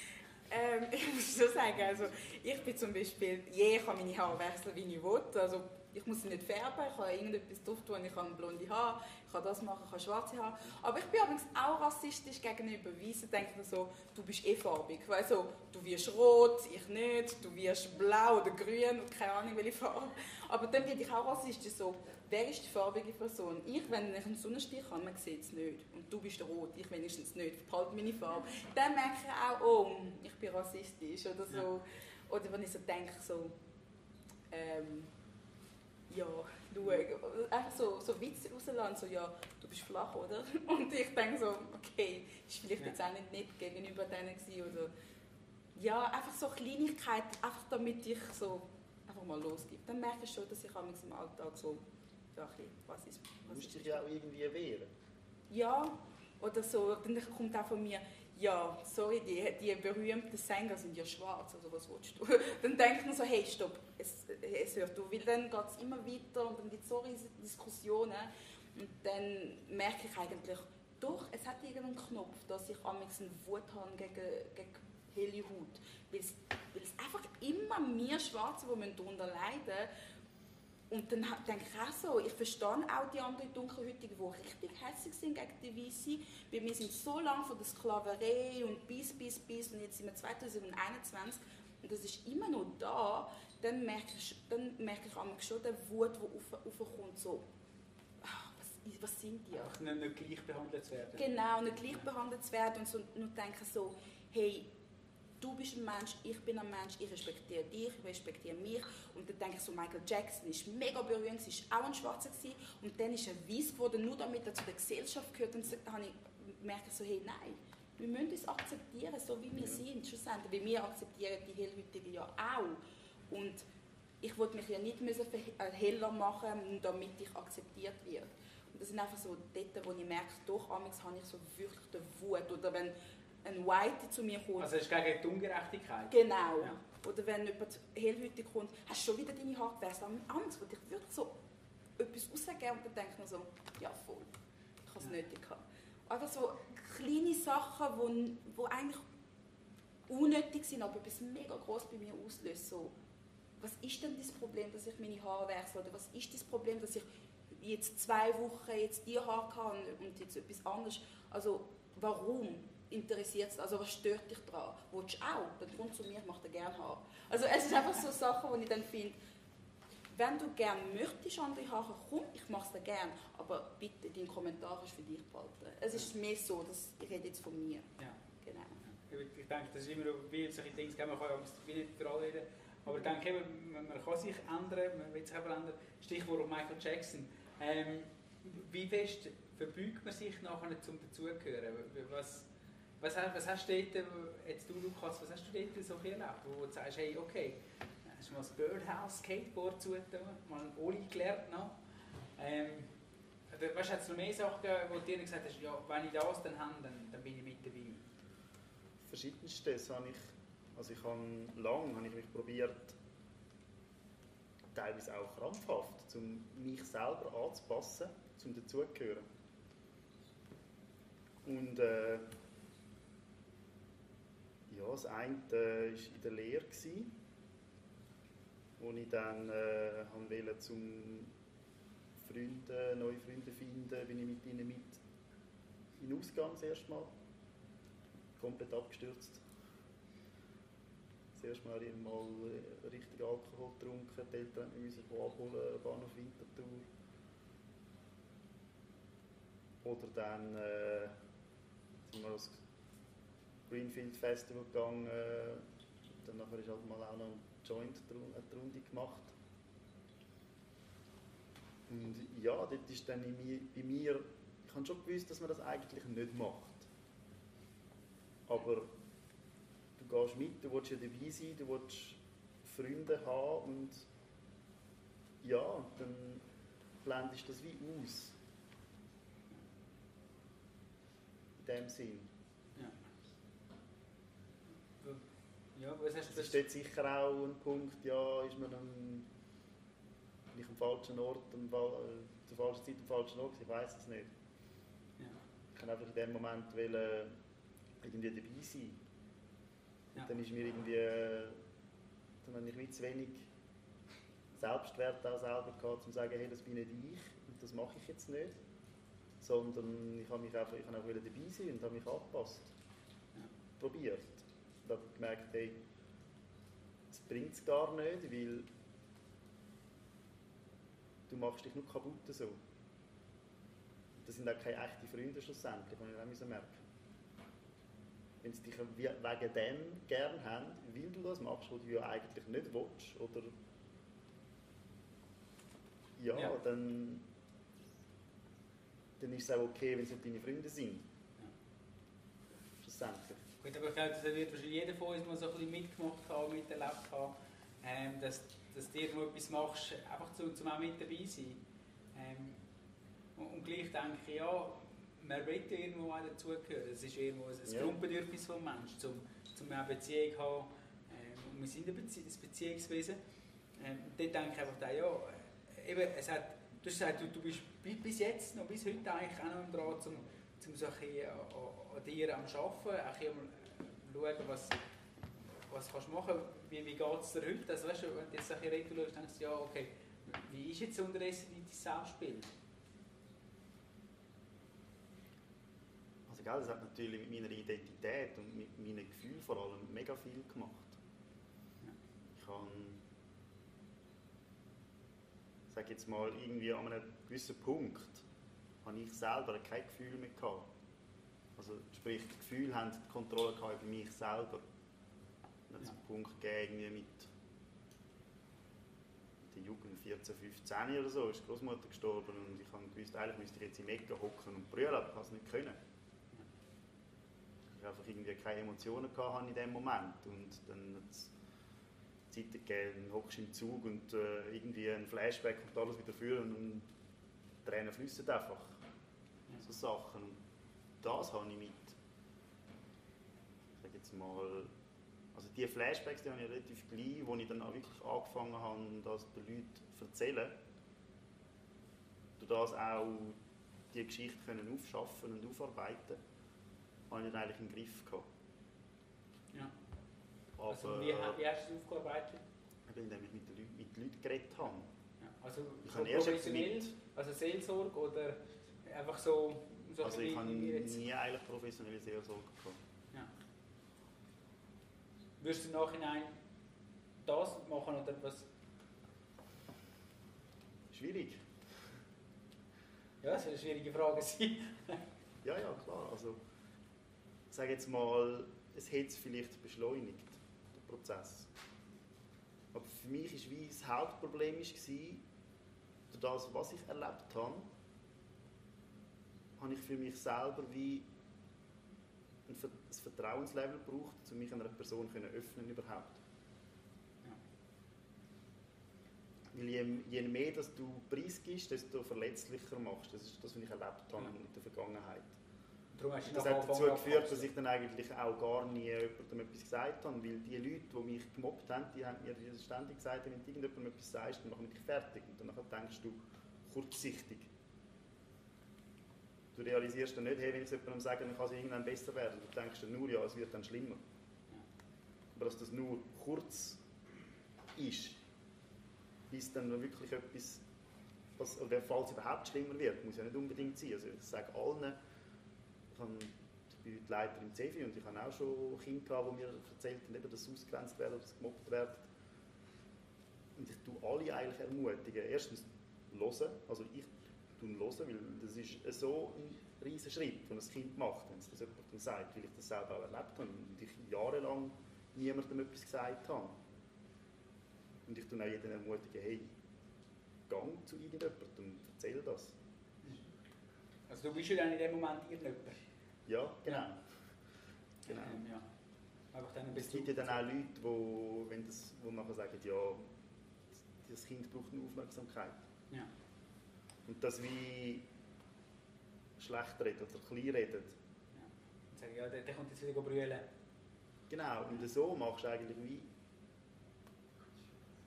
Ähm, ich muss schon sagen, also ich bin zum Beispiel, je ich kann meine Haare wechseln, wie ich will. Also ich muss sie nicht färben, ich kann irgendetwas drauf tun, ich kann blonde Haare, ich kann das machen, ich kann schwarze Haare. Aber ich bin übrigens auch rassistisch gegenüber Weißen, denke mir so, du bist eh farbig. Weißt du, du wirst rot, ich nicht, du wirst blau oder grün, keine Ahnung welche Farbe. Aber dann werde ich auch rassistisch so, wer ist die farbige Person? Ich, wenn ich einen Sonnenstich habe, man sieht es nicht. Und du bist rot, ich wenigstens nicht, ich behalte meine Farbe. Dann merke ich auch, oh, ich bin rassistisch oder so. Oder wenn ich so denke, so, ähm, ja, schau, einfach so, so Witze rauslassen, so, ja, du bist flach, oder? Und ich denke so, okay, ist vielleicht Ja. jetzt auch nicht nett gegenüber denen gewesen, oder ja, einfach so Kleinigkeiten, einfach damit ich so einfach mal losgebe. Dann merke ich schon, dass ich im Alltag so, ja, ein bisschen, was ist, Du was musst ist dich ja auch irgendwie wehren. ja, oder so, dann kommt auch von mir, ja, sorry, die, die berühmten Sänger sind ja schwarz, also was willst du? Dann denkt man so, hey, stopp, es, es hört auf, weil dann geht es immer weiter und dann gibt es so riesige Diskussionen und dann merke ich eigentlich, doch, es hat irgendeinen Knopf, dass ich amigs eine Wut habe gegen, gegen helle Haut, weil es, einfach immer mehr Schwarze, die müssen darunter leiden und dann denke ich auch so, ich verstehe auch die anderen Dunkelhäutigen, die richtig hässlich sind gegen die Weißen, weil wir sind so lange von der Sklaverei und bis, bis, bis. Und jetzt sind wir 2021 und das ist immer noch da, dann merke ich, dann merke ich einmal schon den Wut, der auf, aufkommt, so, ah, was, was sind die? Nicht, nicht gleich behandelt zu werden. Genau, nicht gleich behandelt zu werden. Und so, nur denken so, hey, du bist ein Mensch, ich bin ein Mensch, ich respektiere dich, ich respektiere mich. Und dann denke ich so, Michael Jackson ist mega berühmt, sie war auch ein Schwarzer gewesen, und dann ist er weiß geworden, nur damit er zu der Gesellschaft gehört. Und so, habe ich merke so, hey, nein, wir müssen uns akzeptieren, so wie wir Ja. sind, schlussendlich, weil wir akzeptieren die Hellhäutigen ja auch. Und ich wollte mich ja nicht müssen äh, heller machen, damit ich akzeptiert werde. Und das sind einfach so dort, wo ich merke, doch, habe ich so wirklich die Wut. Oder wenn ein White zu mir kommt, Also es ist gegen die Ungerechtigkeit. genau. Ja. Oder wenn jemand hellhütig kommt, hast du schon wieder deine Haare gewechselt. Amigs wollte ich wirklich so etwas rausgeben und dann denke ich mir so, ja voll, ich habe es Ja. nötig gehabt. Einfach so kleine Sachen, die wo, wo eigentlich unnötig sind, aber etwas mega groß bei mir auslösen. So, was ist denn das Problem, dass ich meine Haare wechsle? Oder was ist das Problem, dass ich jetzt zwei Wochen jetzt die Haare habe und jetzt etwas anderes? Also warum interessiert es? Also was stört dich daran? Willst du auch? Dann komm zu mir, ich mache dir gerne Haare. Also es ist einfach so Sachen, wo ich dann finde, wenn du gerne möchtest andere Haare, komm, ich mache es dir gerne. Aber bitte, dein Kommentar ist für dich behalten. Es ist mehr so, dass ich rede jetzt von mir. Ja. Genau. Ich, ich denke, das ist immer wie solche Dinge, man kann ja wie nicht für alle reden, aber ich denke eben, man, man kann sich ändern, man will sich eben ändern. Stichwort Michael Jackson. Ähm, wie fest verbeugt man sich nachher zum Dazugehören? Was, was, hast- was hast du dort, jetzt du Lukas, was hast du dort so erlebt, wo du sagst, hey, okay, hast du mal das Birdhouse Skateboard zugetan, mal ein Oli gelernt noch? Ähm, oder, weißt, hat es noch mehr Sachen gegeben, wo du dir gesagt hast, ja, wenn ich das dann habe, dann, dann bin ich mit dabei? Verschiedenstes habe ich, also ich habe lang habe ich mich probiert, teilweise auch krampfhaft, um mich selber anzupassen, um dazugehören. Und äh, ja, das eine war in der Lehre, wo ich dann äh, wollte, zum Freunde, neue Freunde finden, bin ich mit ihnen mit in Ausgang das erste Mal komplett abgestürzt. Das erste Mal mal äh, richtig Alkohol getrunken, die Eltern mussten mich abholen, Bahnhof Winterthur. Oder dann äh, sind wir Greenfield Festival gegangen. Dann nachher ist halt mal auch noch ein Joint die Runde gemacht. Und ja, dort ist dann bei mir, ich habe schon gewusst, dass man das eigentlich nicht macht. Aber du gehst mit, du willst ja dabei sein, du willst Freunde haben und ja, dann blendest du das wie aus. In dem Sinn. Ja. Ja, was hast ist dort sicher auch ein Punkt, ja, ist man am, bin ich am falschen Ort, am, äh, zur falschen Zeit am falschen Ort, ich weiß es nicht. Ja. Ich kann einfach in dem Moment wollen, irgendwie dabei sein. Ja. Dann ist mir irgendwie, äh, dann habe ich wie zu wenig Selbstwert auch selber gehabt, um zu sagen, hey, das bin nicht ich und das mache ich jetzt nicht. Sondern ich habe mich einfach, ich habe auch dabei sein und habe mich angepasst. Ja. Probiert. Und habe gemerkt, hey, das bringt es gar nicht, weil du machst dich nur kaputt so. Das sind auch keine echten Freunde schlussendlich, muss ich auch müssen merken. Wenn sie dich wegen dem gern haben, weil du das machst, was du ja eigentlich nicht willst, oder ja, Ja. Dann, dann ist es auch okay, wenn es nicht deine Freunde sind. Schlussendlich. Aber ich glaube, das wird wahrscheinlich jeder von uns mal so ein bisschen mitgemacht haben, miterlebt haben, ähm, dass, dass du irgendwo etwas machst, einfach zu, zum auch mit dabei sein. Ähm, und, und gleich denke ich, ja, man will irgendwo auch dazugehören. Es ist irgendwo ein Ja. Grundbedürfnis des Menschen, zum, zum eine Beziehung zu haben. Ähm, und wir sind ein, Bezie ein Beziehungswesen. Ähm, und dort denke ich einfach, ja, äh, eben, es hat, du hast gesagt, du, du bist bi- bis jetzt noch, bis heute eigentlich auch noch im Draht zum so ein an, an- dir am Arbeiten, auch am schauen, was, was kannst du machen, wie, wie geht es dir heute? Also, weißt du, wenn du jetzt ein bisschen retour schaust, denkst du, ja, okay, wie ist jetzt unterdessen dein Selbstbild? Also gell, das hat natürlich mit meiner Identität und mit meinen Gefühlen vor allem mega viel gemacht. Ich habe, sage jetzt mal, irgendwie an einem gewissen Punkt habe ich selber kein Gefühl mehr gehabt. Also sprich, die Gefühle haben die Kontrolle gehabt über mich selber. Hat es einen Punkt gegeben, irgendwie mit der Jugend 14, 15 oder so, ist die Großmutter gestorben und ich habe gewusst, eigentlich müsste ich jetzt im Ecke hocken und brüllen, aber ich habe es nicht können. Ich einfach irgendwie keine Emotionen gehabt in dem Moment und dann hat es Zeiten gegeben, dann hockst du im Zug und äh, irgendwie ein Flashback kommt alles wieder führen und Tränen fließen einfach. So Sachen. Das habe ich mit, ich sage jetzt mal, also die Flashbacks, die habe ich relativ gleich, wo ich dann auch wirklich angefangen habe, das den Leuten zu erzählen. Durch das auch die Geschichte können aufschaffen und aufarbeiten, habe ich dann eigentlich im Griff gehabt. Ja. Aber Also, wie, wie hast du es aufgearbeitet? indem ich mit den Leuten, mit den Leuten geredet habe. Ja. Also, Ich so habe erst jetzt professionell, mit, also Seelsorge oder einfach so, so also ich habe nie eigentlich professionelle Seelsorge gehabt. Ja. Würdest du im Nachhinein das machen oder was? Schwierig. Ja, das ist eine schwierige Frage. sein. Ja, ja, klar. Also, ich sage jetzt mal, es hätte es vielleicht beschleunigt, der Prozess. Aber für mich war das Hauptproblem war, durch das, was ich erlebt habe, habe ich für mich selber wie ein Ver- ein Vertrauenslevel gebraucht, um mich einer Person zu öffnen überhaupt. Ja. Weil je, je mehr dass du preisgibst, desto verletzlicher machst. Das ist das, was ich erlebt habe Ja. in der Vergangenheit. Du Das hat dazu geführt, dass ich dann eigentlich auch gar nie jemandem etwas gesagt habe, weil die Leute, die mich gemobbt haben, die haben mir ständig gesagt, wenn du irgendjemandem etwas sagst, dann machen wir dich fertig. Und dann denkst du, kurzsichtig. Du realisierst dann nicht, hey, wenn ich es jemandem sage, dann kann es irgendwann besser werden. Du denkst dann nur, ja, es wird dann schlimmer. Aber dass das nur kurz ist, bis dann wirklich etwas, was, oder falls es überhaupt schlimmer wird, muss ja nicht unbedingt sein. Also ich sage allen, ich, bin heute Leiter im CEFI und ich habe auch schon Kinder die mir erzählt haben, dass sie ausgegrenzt werden, dass sie gemobbt werden. Und ich tue alle eigentlich ermutigen. Erstens hören, also ich hören, weil das ist so ein riesen Schritt, den ein Kind macht, wenn es das jemandem sagt, weil ich das selber auch erlebt habe und ich jahrelang niemandem etwas gesagt habe. Und ich tue auch jeden ermutigen, hey, gang zu irgendjemandem und erzähl das. Also du bist ja dann in dem Moment irgendjemand. Ja, genau. genau. Ähm, ja. Einfach dann ein Es gibt ja dann auch Leute, wo, wenn das, wo nachher sagen, ja, das Kind braucht eine Aufmerksamkeit. Ja. Und das wie schlecht reden oder klein reden. Und sagen, ja, der, der kommt jetzt wieder brüllen. Genau, und so machst du eigentlich wie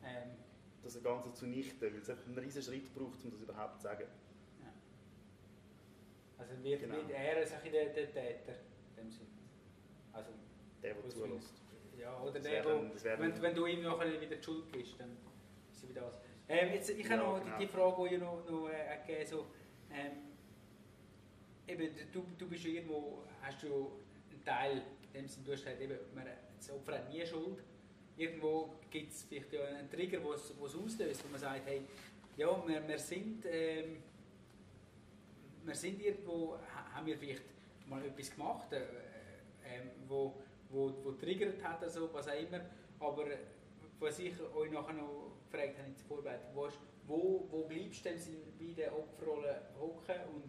Ähm, das Ganze zunichte, weil es einen riesen Schritt braucht, um das überhaupt zu sagen. also wird, Genau. wird er ist ein der, der Täter in dem Sinn. Also, Der, der zulässt. Ja, oder Das der, wäre wenn, wenn du ihm noch wieder die Schuld gibst, dann ist es wieder das. Ähm, jetzt, ich habe Ja, noch genau. die, die Frage, die ich noch, noch äh, gegeben so, ähm, eben, du, du bist ja irgendwo, hast du einen Teil, in dem Sinne, du hast gesagt, eben, man, das Opfer hat nie Schuld. Irgendwo gibt es vielleicht ja einen Trigger, wo es auslöst, wo man sagt, hey, ja, wir, wir sind, ähm, wir sind irgendwo, ha- haben wir vielleicht mal etwas gemacht, äh, ähm, wo, wo, wo triggert hat, also, was auch immer, aber äh, was ich euch nachher noch gefragt habe in der Vorbereitung, wo, ist- wo, wo bleibst du denn bei der Opferrolle hocken und,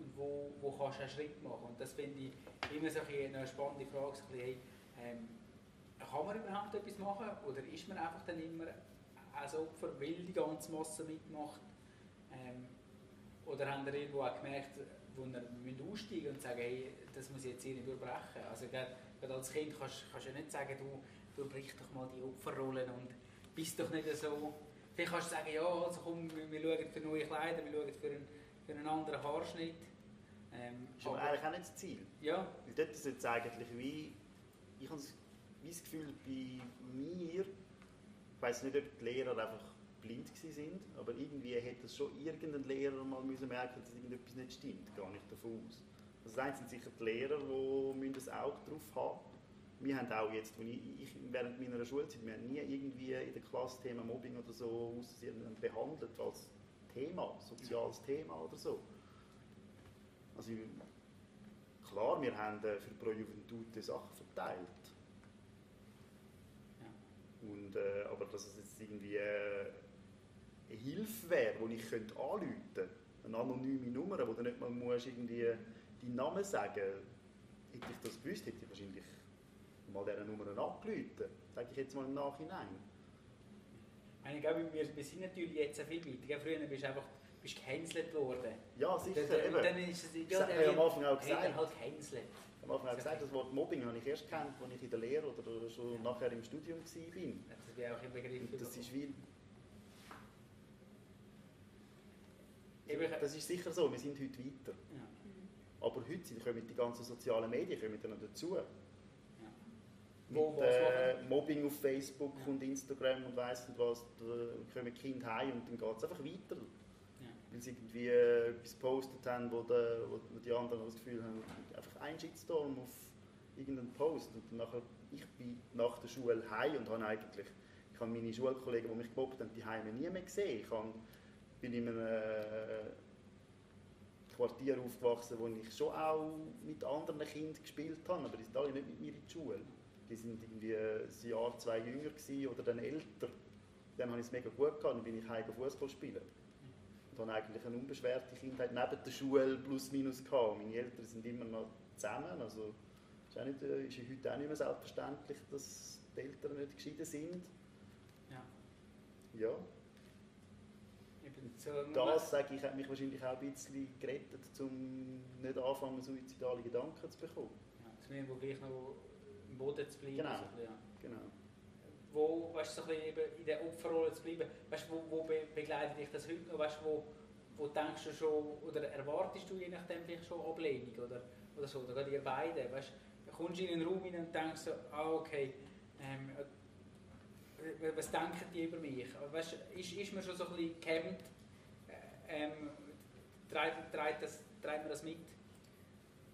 und wo, wo kannst du einen Schritt machen? Und das finde ich immer so eine spannende Frage, so ein bisschen, ähm, kann man überhaupt etwas machen oder ist man einfach dann immer als Opfer, weil die ganze Masse mitmacht? Ähm, oder haben ihr irgendwo auch gemerkt, wo ihr müsst aussteigen und sagen, hey, das muss ich jetzt hier nicht durchbrechen? Also gerade, als Kind kannst du ja nicht sagen, du durchbrich doch mal die Opferrollen und bist doch nicht so... Vielleicht kannst du sagen, ja, also komm, wir, schauen für neue Kleider, wir schauen für einen, für einen anderen Haarschnitt. Ähm, Das ist aber eigentlich auch nicht das Ziel. ja, Weil dort ist jetzt eigentlich wie, ich habe das- Gefühl bei mir, ich weiß nicht, ob die Lehrer einfach blind sind, aber irgendwie hätte es schon irgendein Lehrer mal müssen merken, dass irgendetwas nicht stimmt. Gar nicht davon aus. Also das sind sicher die Lehrer, die ein Auge drauf haben. Wir haben auch jetzt, ich, ich während meiner Schulzeit, wir haben nie irgendwie in der Klasse Thema Mobbing oder so aus behandelt als Thema, soziales Thema oder so. Also klar, wir haben äh, für Pro Juventute Sachen verteilt. Ja. Und, äh, aber dass es jetzt irgendwie äh, eine Hilfe wäre, die ich könnte anrufen könnte, eine anonyme Nummer, wo du nicht mal musst irgendwie deinen Namen sagen hätte ich das gewusst, hätte ich wahrscheinlich mal dieser Nummer angerufen. Sage ich jetzt mal im Nachhinein. Ich glaube, wir, wir sind natürlich jetzt viel weiter. Früher bist du einfach bist gehänselt worden. Ja, sicher. Dann- eben. Und dann ist es, Ich habe am Anfang auch Hey, dann halt gehänselt. Am Anfang ich gesagt, das Wort Mobbing habe ich erst kennt, als ich in der Lehre oder schon Ja. nachher im Studium war. Das wäre auch im Begriff. Und das ist wie... Das ist sicher so, wir sind heute weiter. ja. Aber heute sind, kommen die ganzen sozialen Medien kommen dann dazu. Wo- Mit äh? Mobbing auf Facebook Ja. und Instagram und weiss nicht was, da kommen Kinder heim und dann geht es einfach weiter. Ja. Weil sie irgendwie äh, etwas gepostet haben, wo, der, wo die anderen das Gefühl haben, einfach ein Shitstorm auf irgendeinen Post. Und dann nachher, ich bin nach der Schule heim und habe eigentlich, ich habe meine Schulkollegen, die mich gemobbt haben, die Heime nie mehr gesehen. Ich habe, bin in einem äh, Quartier aufgewachsen, wo ich schon auch mit anderen Kindern gespielt habe, aber die sind alle nicht mit mir in die Schule. Die sind irgendwie ein Jahr, zwei jünger gewesen oder dann älter. Dann habe ich es mega gut gehabt, dann bin ich heim Fußball spielen. Und habe eigentlich eine unbeschwerte Kindheit neben der Schule plus minus gehabt. Meine Eltern sind immer noch zusammen, also ist, auch nicht, äh, ist heute auch nicht mehr selbstverständlich, dass die Eltern nicht geschieden sind. Ja. Ja, das, sage ich, hat mich wahrscheinlich auch ein bisschen gerettet, um nicht anfangen, suizidale Gedanken zu bekommen. Ja, zu mir, wo gleich noch Boden zu bleiben. Genau. So, bisschen, ja. Genau. Wo, weißt du, so ein bisschen eben in der Opferrolle zu bleiben, weißt du, wo, wo be begleitet dich das heute noch, weißt du, wo, wo denkst du schon, oder erwartest du je nachdem vielleicht schon Ablehnung, oder, oder so, oder gerade ihr beide, weißt du, kommst du in einen Raum hinein und denkst so, ah, okay, ähm, äh, was denken die über mich, weißt du, ist, ist man schon so ein bisschen gehemmt, äh, ähm, treibt, treibt, das, treibt man das mit?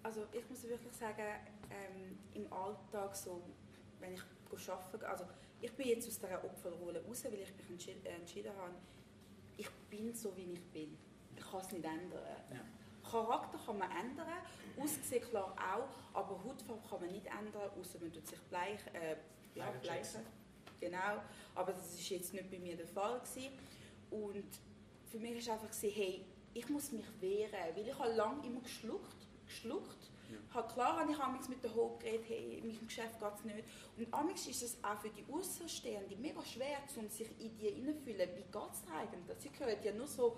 Also ich muss wirklich sagen, ähm, im Alltag so, wenn ich arbeiten gehe, also ich bin jetzt aus dieser Opferrolle raus, weil ich mich entschi äh, entschieden habe, ich bin so, wie ich bin. Ich kann es nicht ändern. Ja. Charakter kann man ändern, Aussehen klar auch, aber Hautfarbe kann man nicht ändern, außer man tut sich bleich, äh, ja, bleichen. Genau, aber das ist jetzt nicht bei mir der Fall gewesen. Und für mich ist einfach gewesen, hey, ich muss mich wehren, weil ich habe lange immer geschluckt, geschluckt. Ja. Habe klar habe ich amigs mit der Hope geredet, hey, in meinem Geschäft geht es nicht. Und amigs ist es auch für die Außenstehenden mega schwer, um sich in die hineinzufühlen, wie geht es eigentlich? Sie hören ja nur so,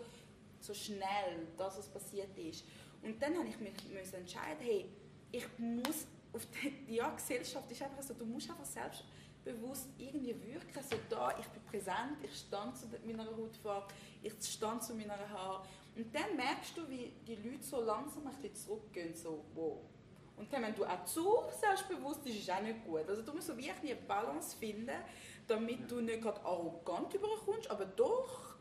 so schnell, dass es passiert ist. Und dann habe ich mich entscheiden, hey, ich muss auf die ja, Gesellschaft ist einfach so, du musst einfach selbstbewusst irgendwie wirken, so da, ich bin präsent, ich stand zu meiner Hautfarbe, ich stand zu meiner Haare und dann merkst du, wie die Leute so langsam ein bisschen zurückgehen, so wow. Und dann, wenn du auch zu selbstbewusst bist, ist es auch nicht gut. Also du musst so wirklich eine Balance finden, damit du nicht gerade arrogant überkommst, aber doch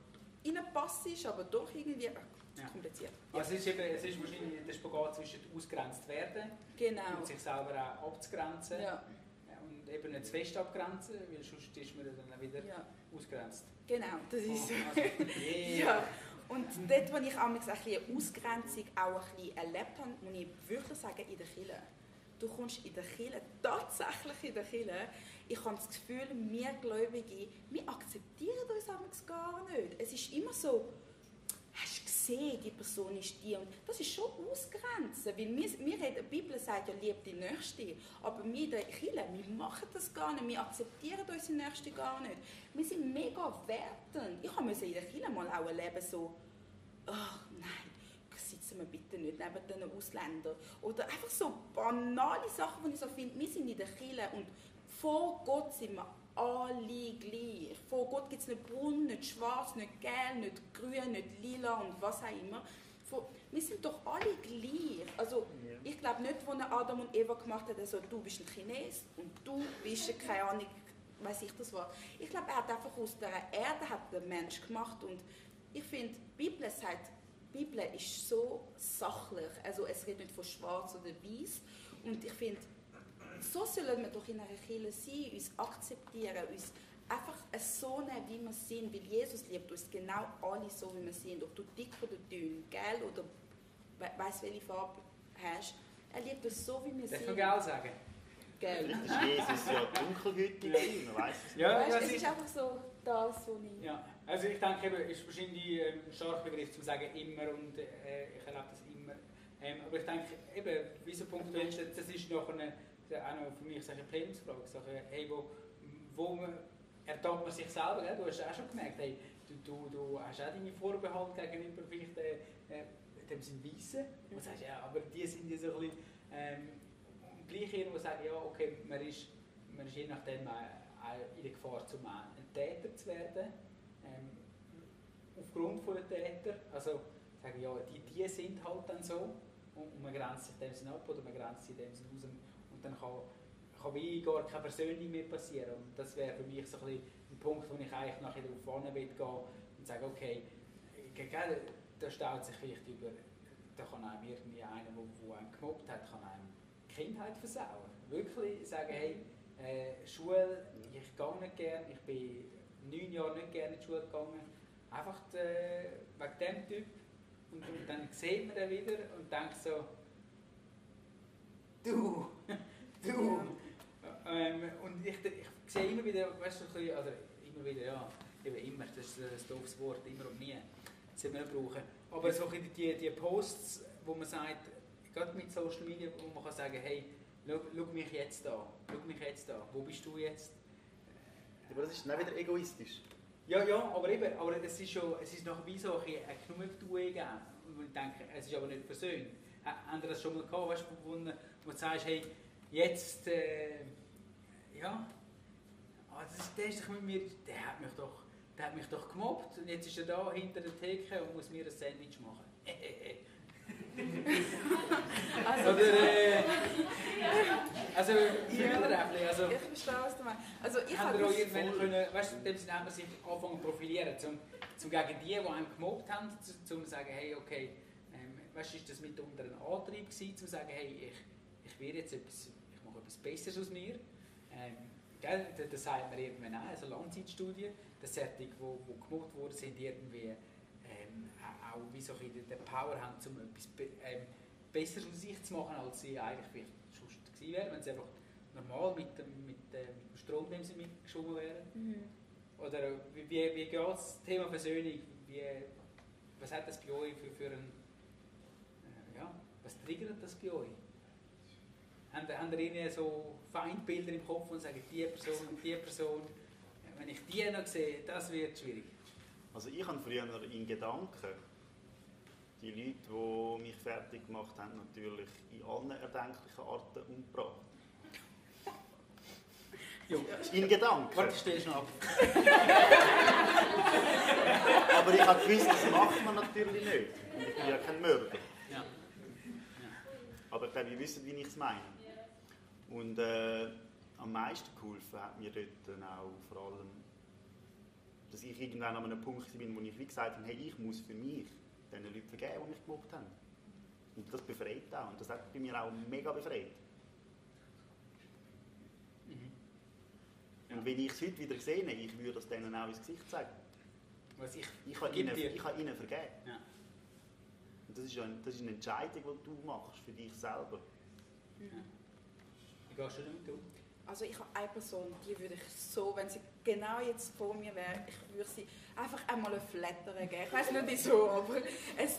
reinpasst, aber doch irgendwie Ja. kompliziert. Also es ist, eben, es ist wahrscheinlich der Spagat zwischen ausgrenzt werden Genau. und sich selber auch abzugrenzen Ja, und eben nicht zu fest abgrenzen, weil sonst ist man dann wieder ja. ausgrenzt. Genau, das ist so. Also, yeah. Ja, und dort, wo ich amigs Ausgrenzung auch ein bisschen erlebt habe, muss ich wirklich sagen, in der Kirche. Du kommst in der Kirche, tatsächlich in der Kirche, ich habe das Gefühl, wir Gläubige, wir akzeptieren uns gar nicht. Es ist immer so, gesehen, die Person ist die. Und das ist schon ausgrenzen. Weil wir, wir die Bibel sagt ja, lieb die Nächste. Aber wir der Kirche, wir machen das gar nicht. Wir akzeptieren unsere Nächste gar nicht. Wir sind mega wertend. Ich musste in der Kirche mal auch erleben, so, ach nein, sitzen wir bitte nicht neben diesen Ausländern. Oder einfach so banale Sachen, die ich so finde, wir sind in der Kirche und vor Gott sind wir alle gleich. Vor Gott gibt es nicht braun, nicht schwarz, nicht gelb, nicht grün, nicht lila und was auch immer. Vor, wir sind doch alle gleich. Also, Ja. ich glaube nicht, wo Adam und Eva gemacht hat, also du bist ein Chines und du bist, keine Ahnung, weiß ich das was. Ich glaube, er hat einfach aus der Erde hat der Mensch gemacht und ich finde, die Bibel sagt, die Bibel ist so sachlich, also es redet nicht von schwarz oder weiß und ich finde, so sollen wir doch in einer Kirche sein, uns akzeptieren, uns einfach so nehmen, wie wir sind, weil Jesus liebt uns genau alle so, wie wir sind, ob du dick oder dünn, gel oder we weiss welche Farbe hast, er liebt uns so, wie wir Darf sind. man Geld sagen? Gell. Vielleicht ist Jesus ja dunkelhütig, man weiß es nicht. Ja, weißt, es ist einfach so das, was ich... Ja, also ich denke, eben, ist wahrscheinlich ähm, ein starker Begriff zu sagen immer und äh, ich erlebe das immer. Ähm, aber ich denke, eben, wie so Punkt das ist noch eine, auch noch für mich so eine Plänsfrage. So, hey, wo, wo man, ertappt man sich selber, gell? du hast auch schon gemerkt, hey, du, du, du hast auch deine Vorbehalte gegenüber vielleicht äh, äh, dem sind Weissen. Und sagst, ja, aber die sind ja so ein bisschen, ähm, gleich irgendwo sagen, ja, okay, man ist, man ist je nachdem auch in der Gefahr, zum ein Täter zu werden. Ähm, aufgrund von der Täter. Also sagen, ja, die, die sind halt dann so und, man grenzt sich dem Sinn ab oder man grenzt sich dem Sinn aus und dann kann, kann wie gar keine Versöhnung mehr passieren. Und das wäre für mich so ein, ein Punkt, wo ich eigentlich nachher darauf vorne will gehen und sagen, okay, ge- gell, da staut sich vielleicht über, da kann einem irgendwie einer, der, der einen gemobbt hat, kann einem die Kindheit versauen. Wirklich sagen, hey, äh, Schule, ich gehe nicht gerne, ich bin neun Jahre nicht gerne in die Schule gegangen, einfach äh, wegen dem Typ. Und, und dann sieht man ihn wieder und denkt so, du, du. Ähm, und ich, ich sehe immer wieder, weißt du, ein bisschen, also immer wieder, ja, eben immer, das ist ein doofes Wort, immer und nie, das sollte man nicht brauchen. Aber so ein die, die Posts, wo man sagt, gerade mit Social Media, wo man kann sagen, hey, schau, schau mich jetzt an, schau mich jetzt an, wo bist du jetzt? Aber das ist dann wieder egoistisch. Ja, ja, aber eben, aber es ist, schon, es ist noch wie so ein bisschen eine Genugtuung gegeben. Und ich denke, es ist aber nicht versöhnt. Ha- Haben das schon mal gehabt, weißt, wo, wo, wo du sagst, hey, jetzt, äh, ja, ah, das ist, der, ist doch mit mir, der, hat mich doch, der hat mich doch gemobbt und jetzt ist er da hinter der Theke und muss mir ein Sandwich machen. Also, Oder, äh, also, bisschen, also, ich verstehe, was du meinst. Also, ich habe auch irgendwann voll- können, weißt du, in dem Sinne haben wir sich anfangen zu profilieren, zum, zum gegen die, die einen gemobbt haben, zu, zum zu sagen, hey, okay, ähm, weißt du, ist das mitunter ein Antrieb gewesen, zu sagen, hey, ich, ich werde jetzt etwas, etwas Besseres aus mir. Ähm, gell, da, da sagt man irgendwann auch, also Langzeitstudie, dass solche, die, die gemobbt wurden, sind irgendwie ähm, auch wie so ein den Power haben, um etwas ähm, besser aus sich zu machen, als sie eigentlich vielleicht sonst gewesen wären, wenn sie einfach normal mit dem, mit, äh, dem Strom, dem sie mitgeschwommen wären. Mhm. Oder wie, wie, wie geht das Thema Versöhnung? Wie, was hat das bei euch für, für ein, äh, ja, was triggert das bei euch? Habt ihr irgendwie so Feindbilder im Kopf und sagen, die Person und die Person, wenn ich die noch sehe, das wird schwierig. Also ich habe früher in Gedanken die Leute, die mich fertig gemacht haben, natürlich in allen erdenklichen Arten umgebracht. Jo. In Gedanken. Warte, stell schon ab. Aber ich habe gewusst, das macht man natürlich nicht. Ich bin ja kein Mörder. Ja. Aber ich glaube, ihr wisst, wie ich es meine. Und äh, am meisten geholfen hat mir dort dann auch vor allem, dass ich irgendwann an einem Punkt bin, wo ich wie gesagt habe, hey, ich muss für mich den Leuten vergeben, die mich gemobbt haben. Und das befreit auch. Und das hat bei mir auch mega befreit. Und wenn ich es heute wieder sehe, ich würde es denen auch ins Gesicht sagen. Was ich, Ich kann Gib ihnen, dir. ich kann ihnen vergeben. Ja. Und das ist, ja ein, das ist eine Entscheidung, die du machst für dich selber. Wie gehst du damit um? Also ich habe eine Person, die würde ich so, wenn sie genau jetzt vor mir wäre, ich würde sie einfach einmal ein Flattern geben. Ich weiß nicht wieso, aber es,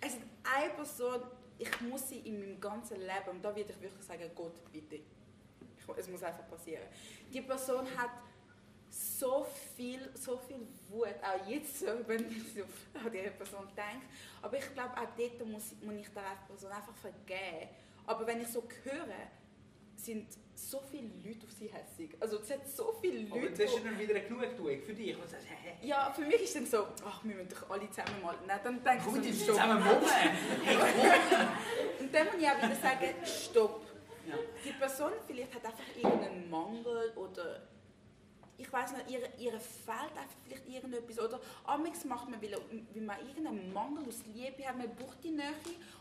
es ist eine Person, ich muss sie in meinem ganzen Leben, und da würde ich wirklich sagen, Gott, bitte. Ich, es muss einfach passieren. Die Person hat so viel, so viel Wut, auch jetzt, wenn ich an diese Person denke. Aber ich glaube, auch dort muss, muss ich der Person einfach vergeben. Aber wenn ich so höre, sind so viele Leute auf sie hässig. Also es hat so viele Aber Leute, das ist dann wieder eine Genugtuung für dich. Und sagst, hä, ja, für mich ist dann so, ach, wir müssen doch alle zusammen mal. Nein, dann denke die ich so, zusammen mobben. Hey. Und dann muss ich auch wieder sagen, stopp. Ja. Die Person vielleicht hat einfach irgendeinen Mangel oder ich weiß nicht, ihr, ihr fehlt einfach vielleicht irgendetwas. Oder amigs macht man, weil, weil man irgendeinen Mangel aus Liebe hat, man braucht die Nähe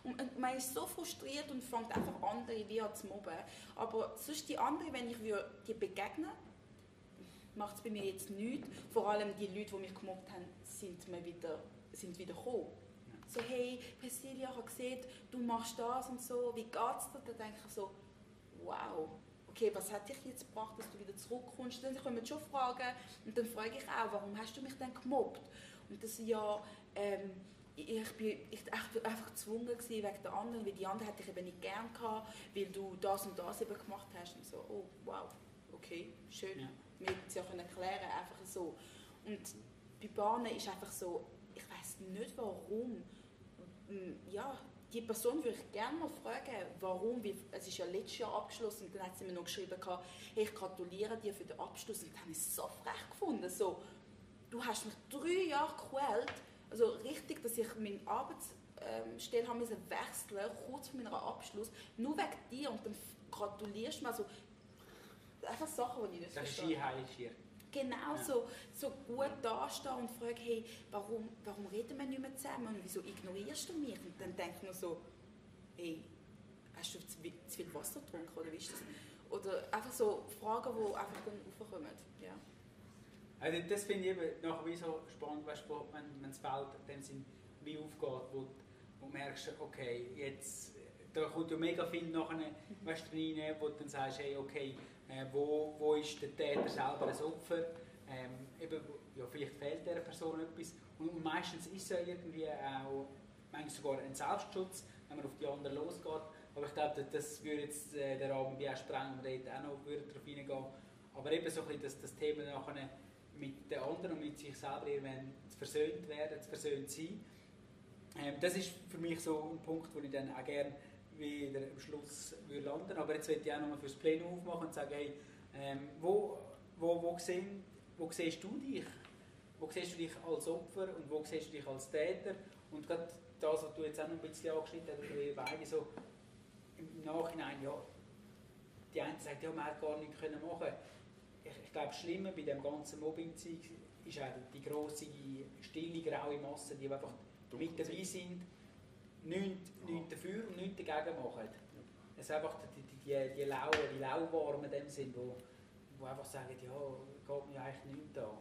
und und man ist so frustriert und fängt einfach andere wie an zu mobben. Aber sonst die anderen, wenn ich die begegnen macht es bei mir jetzt nichts. Vor allem die Leute, die mich gemobbt haben, sind, mir wieder, sind wieder gekommen. So, hey, Cecilia, ich habe gesehen, du machst das und so, wie geht's dir? Dann denke ich so, wow, okay, was hat dich jetzt gebracht, dass du wieder zurückkommst? Dann kommen schon Fragen und dann frage ich auch, warum hast du mich denn gemobbt? Und das ja, ähm, ich bin ich, bin einfach gezwungen gewesen wegen der anderen, weil die andere hätte ich eben nicht gern gehabt, weil du das und das eben gemacht hast. Und so, oh, wow, okay, schön. Ja. Wir hätten es ja können erklären, einfach so. Und bei Bahnen ist einfach so, ich weiß nicht warum, ja, die Person würde ich gerne mal fragen, warum, es ist ja letztes Jahr abgeschlossen und dann hat sie mir noch geschrieben, hey, ich gratuliere dir für den Abschluss und dann habe ich es so frech gefunden, so, du hast mich drei Jahre gequält, also richtig, dass ich meine Arbeitsstelle haben müssen wechseln, kurz vor meinem Abschluss, nur wegen dir und dann gratulierst du mir, also einfach Sachen, die ich nicht Das ist genau Ja. so, gut dastehen und fragen, hey, warum, warum reden wir nicht mehr zusammen und wieso ignorierst du mich? Und dann denkt man so, hey, hast du zu, viel Wasser getrunken oder wie ist das? Oder einfach so Fragen, die einfach dann aufkommen. Ja. Also das finde ich eben nachher wie so spannend, weißt, du, wenn, wenn das Feld in dem Sinn wie aufgeht, wo, wo du merkst, okay, jetzt, da kommt ja mega viel nachher, weißt, du, rein, wo du dann sagst, hey, okay, äh, wo, wo ist der Täter selber ein Opfer? Ähm, eben, ja, vielleicht fehlt dieser Person etwas. Und, meistens ist es irgendwie auch, manchmal sogar ein Selbstschutz, wenn man auf die anderen losgeht. Aber ich glaube, das- würde jetzt äh, den Rahmen wie auch sprengen, auch noch würde darauf eingehen. Aber eben so ein bisschen das, das Thema nachher mit den anderen und mit sich selber irgendwann zu versöhnt werden, zu versöhnt sein. Ähm, das ist für mich so ein Punkt, wo ich dann auch gerne wieder am Schluss würde landen Aber jetzt möchte ich auch nochmal fürs Plenum aufmachen und sagen, hey, ähm, wo, wo, wo, sehen, wo siehst du dich? Wo siehst du dich als Opfer und wo siehst du dich als Täter? Und gerade das, was du jetzt auch noch ein bisschen angeschnitten hast, oder ihr beide so im Nachhinein, ja, die einen sagen, ja, man hätte gar nichts können machen ich, ich glaube, das Schlimme bei dem ganzen Mobbing-Zeug ist auch die, die grosse, stille, graue Masse, die einfach mit dabei sind, nichts, nichts dafür und nichts dagegen machen. Es sind einfach die, die, die, die Lauen, die Lauwarmen in dem Sinn, wo, wo einfach sagen, ja, geht mir eigentlich nichts an.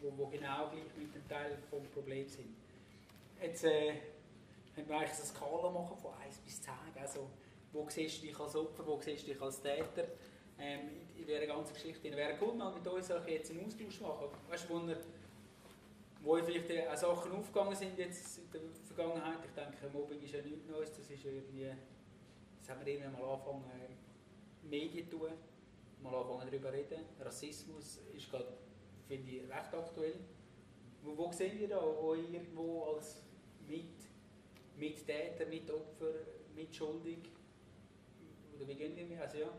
Wo, wo genau gleich mit dem Teil vom Problem sind. Jetzt äh, können wir eigentlich eine Skala machen von 1 bis 10. Also, wo siehst du dich als Opfer, wo siehst du dich als Täter? Ähm, in, in dieser ganzen Geschichte. Es wäre gut, mal mit uns jetzt einen Austausch machen. Weißt du, wo wo vielleicht auch Sachen aufgegangen sind jetzt in der Vergangenheit. Ich denke, Mobbing ist ja nichts Neues, das ist irgendwie, das haben wir irgendwann mal angefangen, Medien zu tun, mal anfangen darüber zu reden. Rassismus ist gerade, finde ich, recht aktuell. Wo, wo sehen ihr da, wo irgendwo als mit, Mittäter, Mitopfer, Mitschuldig, oder wie gehen wir, also ja,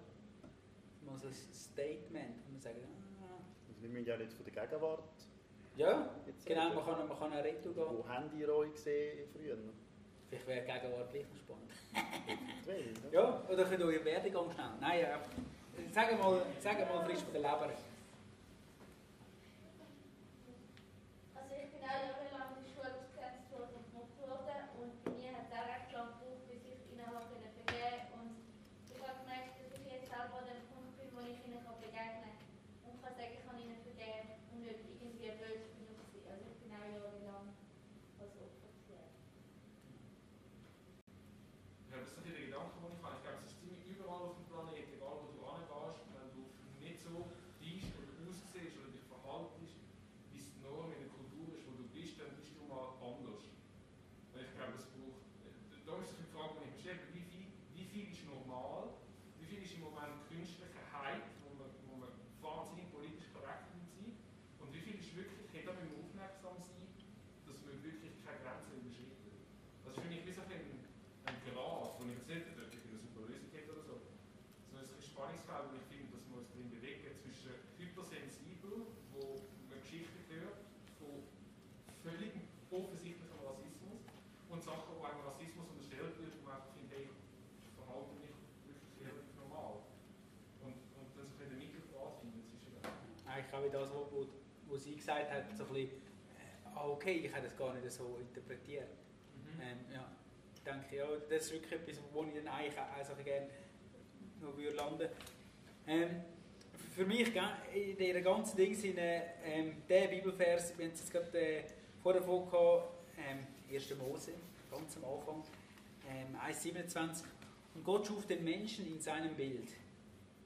mal so ein Statement, wo man sagen, ah, Also wir müssen ja nicht von der Gegenwart ja, jetzt genau, man kann, man kann auch retour gehen. Wo habt ihr euch gesehen früher? Vielleicht wäre die Gegenwart gleich noch spannend. Ne? Ja, oder könnt ihr euren Werdegang schnell. Nein, ja. Sag mal, sag mal frisch von der Leber. Also ich bin auch jahrelang in der Schule ausgegrenzt worden und gemobbt worden und bei mir hat es auch recht lange gebraucht, bis ich ihnen habe können vergeben und ich habe gemerkt, dass ich jetzt selber an dem Punkt bin, wo ich ihnen kann begegnen kann und kann sagen, ich kann ihnen vergeben und nicht irgendwie blöd genug sein. Also ich bin auch jahrelang als Opfer gewesen. Ja, das sind die Gedanken, die ich habe. Ich glaube, es ist ziemlich überall auf dem Planeten, egal wo du hingehst, wenn du nicht so bist oder aussiehst oder dich verhaltest, wie es die Norm in der Kultur ist, wo du bist, dann bist du mal anders. Und ich glaube, es braucht. Da ist die Frage, die ich mir stelle, wie viel, wie viel ist normal, wie viel ist im Moment künstliche Hype, wo man, wo man wahnsinnig politisch korrekt sein muss, und wie viel ist wirklich, hey, da müssen wir aufmerksam sein, dass wir wirklich keine Grenzen überschreiten. Das ist für mich wie so ein ein Grad, wo ich jetzt nicht dort eine super Lösung hätte oder so. So ein Spannungsfeld, wo ich finde, dass wir uns drin bewegen zwischen hypersensibel, wo man Geschichten hört von völlig offensichtlichem Rassismus und Sachen, wo einem Rassismus unterstellt wird, wo man einfach findet, hey, ich verhalte mich wirklich relativ normal. Und, und dann so ein bisschen den Mittelgrad finden zwischen den Eigentlich auch wie das, was wo, wo sie gesagt hat, so ein bisschen, äh, ah, okay, ich habe das gar nicht so interpretiert. Ähm, ja, ich denke, ja, das ist wirklich etwas, wo ich dann eigentlich auch also gerne noch würde landen ähm, Für mich in dieser ganzen Ding sind ähm, der Bibelvers, wir haben es jetzt gerade äh, vorher davon gehabt, ähm, 1. Mose, ganz am Anfang, ähm, 1,27. Und Gott schuf den Menschen in seinem Bild.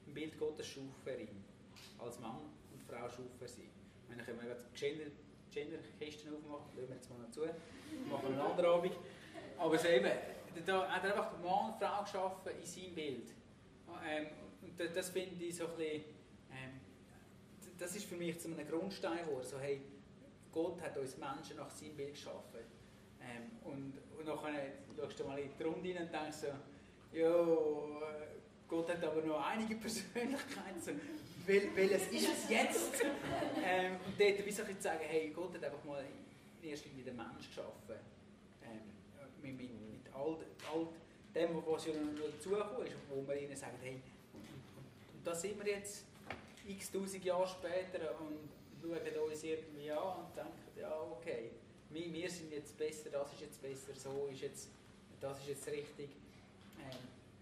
Im Bild Gottes schuf er ihn. Als Mann Frau schuf er sie. Ich meine, können wir gerade Gender- Gender-Kisten aufmachen, lassen wir jetzt mal noch zu. Machen wir einen anderen Abend. Aber so eben, da hat er einfach Mann und Frau geschaffen in seinem Bild. Ähm, und das, finde ich so ein bisschen, ähm, das ist für mich zu einem Grundstein geworden. So, hey, Gott hat uns Menschen nach seinem Bild geschaffen. Ähm, und, und nachher schaust du mal in die Runde rein und denkst so, ja, äh, Gott hat aber noch einige Persönlichkeiten. So, wel, welches ist es jetzt? ähm, und dort wie so zu sagen, hey, Gott hat einfach mal in erster Linie den Menschen geschaffen. Ähm, mit, mit, all, all dem, was ja noch dazugekommen ist, wo man ihnen sagt, hey, und, und, da sind wir jetzt x tausend Jahre später und schauen uns irgendwie an und denken, ja, okay, wir, wir sind jetzt besser, das ist jetzt besser, so ist jetzt, das ist jetzt richtig. Ähm,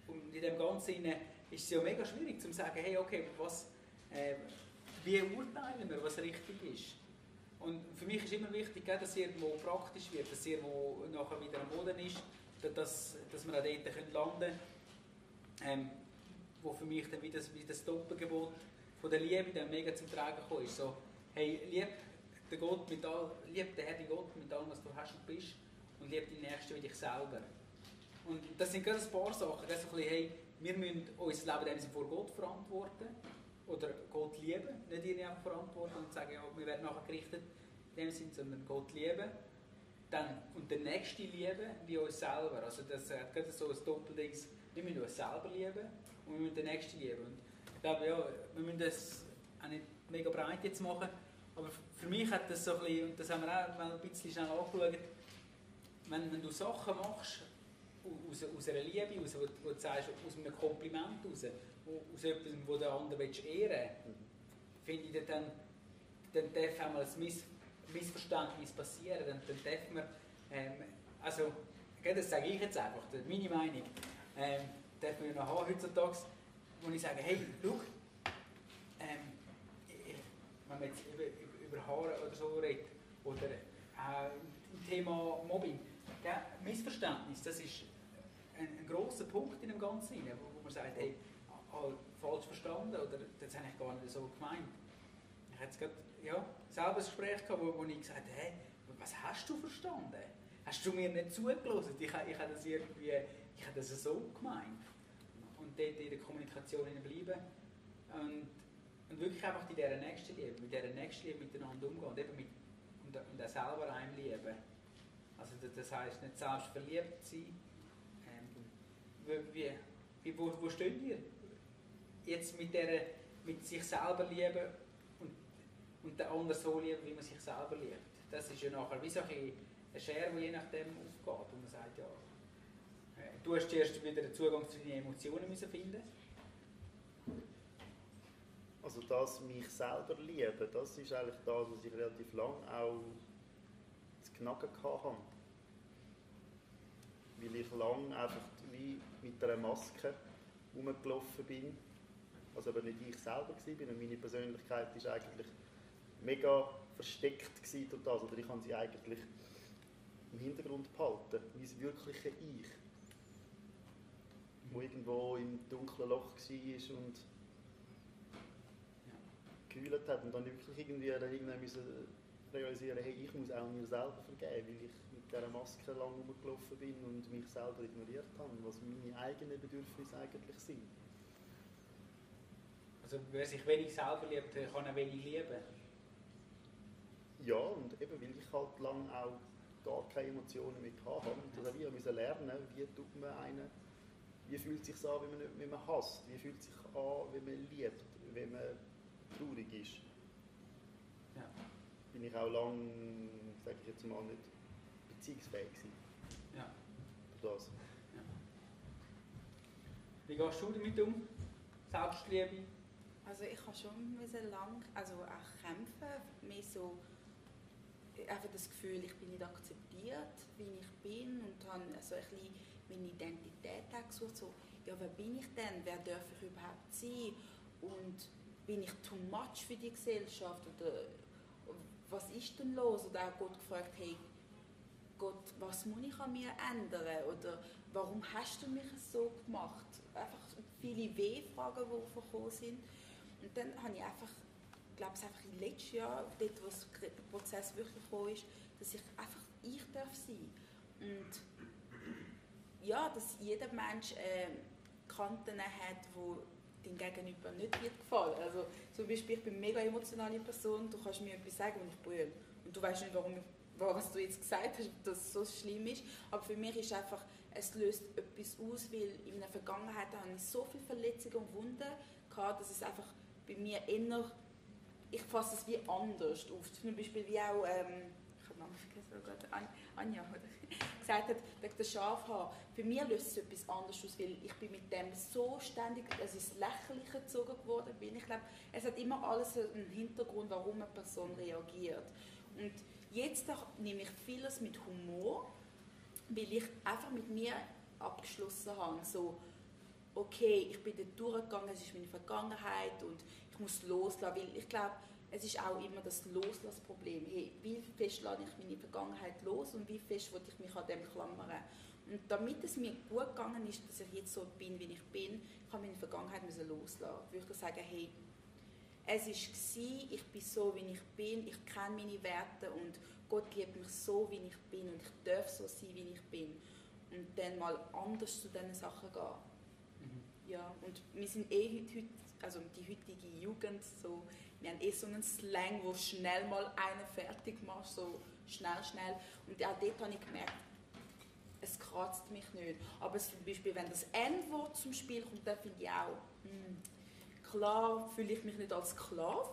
und in dem Ganzen ist es ja mega schwierig zu sagen, hey, okay, was, äh, wie urteilen wir, was richtig ist. Und für mich ist immer wichtig, dass es irgendwo praktisch wird, dass es irgendwo nachher wieder am Boden ist, dass, dass wir auch dort landen können. Ähm, wo für mich dann wieder das, wie das Doppelgebot von der Liebe dann mega zum Tragen gekommen ist. So, hey, lieb den Gott mit all, lieb den Herrn Gott mit allem, was du hast und bist und lieb deinen Nächsten wie dich selber. Und das sind gerade ein paar Sachen. Das ist so ein bisschen, hey, wir müssen unser Leben vor Gott verantworten oder Gott lieben, nicht ihn einfach verantworten und sagen, ja, wir werden nachher gerichtet in dem Sinne, sondern Gott lieben. Dann, und den Nächsten lieben wie uns selber. Also das hat gerade so ein Doppeldings, wir müssen uns selber lieben und wir müssen den Nächsten lieben. Und ich glaube, ja, wir müssen das auch nicht mega breit jetzt machen, aber für mich hat das so ein bisschen, und das haben wir auch mal ein bisschen schnell angeschaut, wenn, wenn du Sachen machst, aus, aus einer Liebe, aus, wo, wo du sagst, aus einem Kompliment raus, aus etwas, wo der andere ehren finde ich, dann, dann darf einmal ein Miss, Missverständnis passieren, dann, dann darf man, ähm, also, das sage ich jetzt einfach, meine Meinung, ähm, darf man noch haben heutzutage, wo ich sage, hey, schau, ähm, wenn man jetzt über, über, über Haare oder so redet, oder äh, im Thema Mobbing, gell, Missverständnis, das ist ein, ein grosser Punkt in dem Ganzen, wo, wo man sagt, hey, ah, falsch verstanden oder das habe ich gar nicht so gemeint. Ich hatte gerade ja, selber ein Gespräch gehabt, wo, wo ich gesagt habe, hey, was hast du verstanden? Hast du mir nicht zugelassen? Ich, ich habe das irgendwie, ich habe das so gemeint. Und dort in der Kommunikation bleiben und, und wirklich einfach in dieser Nächstenliebe, mit dieser Nächstenliebe miteinander umgehen und eben mit, und, und auch selber einem lieben. Also das heisst nicht selbst verliebt sein. Ähm, wie, wie, wo, wo steht ihr? Jetzt mit, der, mit sich selber lieben und, und den anderen so lieben, wie man sich selber liebt. Das ist ja nachher wie so ein eine Schere, die je nachdem aufgeht. Und man sagt, ja, äh, du hast zuerst wieder den Zugang zu deinen Emotionen müssen finden Also das mich selber lieben, das ist eigentlich das, was ich relativ lang auch zu knacken hatte. Weil ich lang einfach wie mit einer Maske rumgelaufen bin. Also aber nicht ich selber war, und meine Persönlichkeit ist eigentlich mega versteckt durch das. Oder ich habe sie eigentlich im Hintergrund behalten, das wirkliche Ich. Wo irgendwo im dunklen Loch war und gekühlt hat. Und dann wirklich irgendwie irgendwann müssen realisieren, hey, ich muss auch mir selber vergeben, weil ich mit dieser Maske lang rumgelaufen bin und mich selber ignoriert habe, was meine eigenen Bedürfnisse eigentlich sind. Also wer sich wenig selber liebt, kann er wenig lieben? Ja, und eben weil ich halt lang auch gar keine Emotionen mehr hatte. Und das ich musste lernen, wie tut man einen, wie fühlt es sich an, wenn man, wenn man hasst, wie fühlt es sich an, wenn man liebt, wenn man traurig ist. Ja. Bin ich auch lange, sage ich jetzt mal, nicht beziehungsfähig gewesen. Ja. Das. Ja. Wie gehst du damit um? Selbstliebe? Also ich habe schon lang, also auch kämpfen, mehr so einfach das Gefühl, ich bin nicht akzeptiert, wie ich bin und habe so ein bisschen meine Identität gesucht, so, ja, wer bin ich denn, wer darf ich überhaupt sein und bin ich too much für die Gesellschaft oder was ist denn los? Oder auch Gott gefragt, hey, Gott, was muss ich an mir ändern? Oder warum hast du mich so gemacht? Einfach viele W-Fragen, die gekommen sind. Und dann habe ich einfach glaube es einfach im letzten Jahr, dort, wo der Prozess wirklich gekommen ist, dass ich einfach ich darf sein. Und ja, dass jeder Mensch äh, Kanten hat, wo dem Gegenüber nicht wird gefallen. Also zum Beispiel, ich bin eine mega emotionale Person, du kannst mir etwas sagen und ich brülle. Und du weißt nicht, warum ich, was du jetzt gesagt hast, dass es so schlimm ist. Aber für mich ist einfach, es löst etwas aus, weil in der Vergangenheit hatte ich so viele Verletzungen und Wunden gehabt, dass es einfach bei mir eher ich fasse es wie anders auf. Zum Beispiel wie auch, ähm, ich habe Namen vergessen, oh Gott, Anja, oder? gesagt hat, wegen der Schafhaar. Für mich löst es etwas anderes aus, weil ich bin mit dem so ständig, es ist lächerlich gezogen geworden bin. Ich glaube, es hat immer alles einen Hintergrund, warum eine Person reagiert. Und jetzt nehme ich vieles mit Humor, weil ich einfach mit mir abgeschlossen habe. So, okay, ich bin dort durchgegangen, es ist meine Vergangenheit und ich muss loslassen, weil ich glaube, es ist auch immer das Loslassproblem. Hey, wie fest lasse ich meine Vergangenheit los und wie fest will ich mich an dem klammern? Und damit es mir gut gegangen ist, dass ich jetzt so bin, wie ich bin, ich habe meine Vergangenheit müssen loslassen. Ich würde sagen, hey, es war, ich bin so, wie ich bin, ich kenne meine Werte und Gott liebt mich so, wie ich bin und ich darf so sein, wie ich bin. Und dann mal anders zu diesen Sachen gehen. Ja, und wir sind eh heute also die heutige Jugend, so, wir haben eh so einen Slang, wo schnell mal einen fertig machst, so schnell, schnell. Und auch dort habe ich gemerkt, es kratzt mich nicht. Aber zum Beispiel, wenn das N-Wort zum Spiel kommt, dann finde ich auch, hm, klar fühle ich mich nicht als Sklave,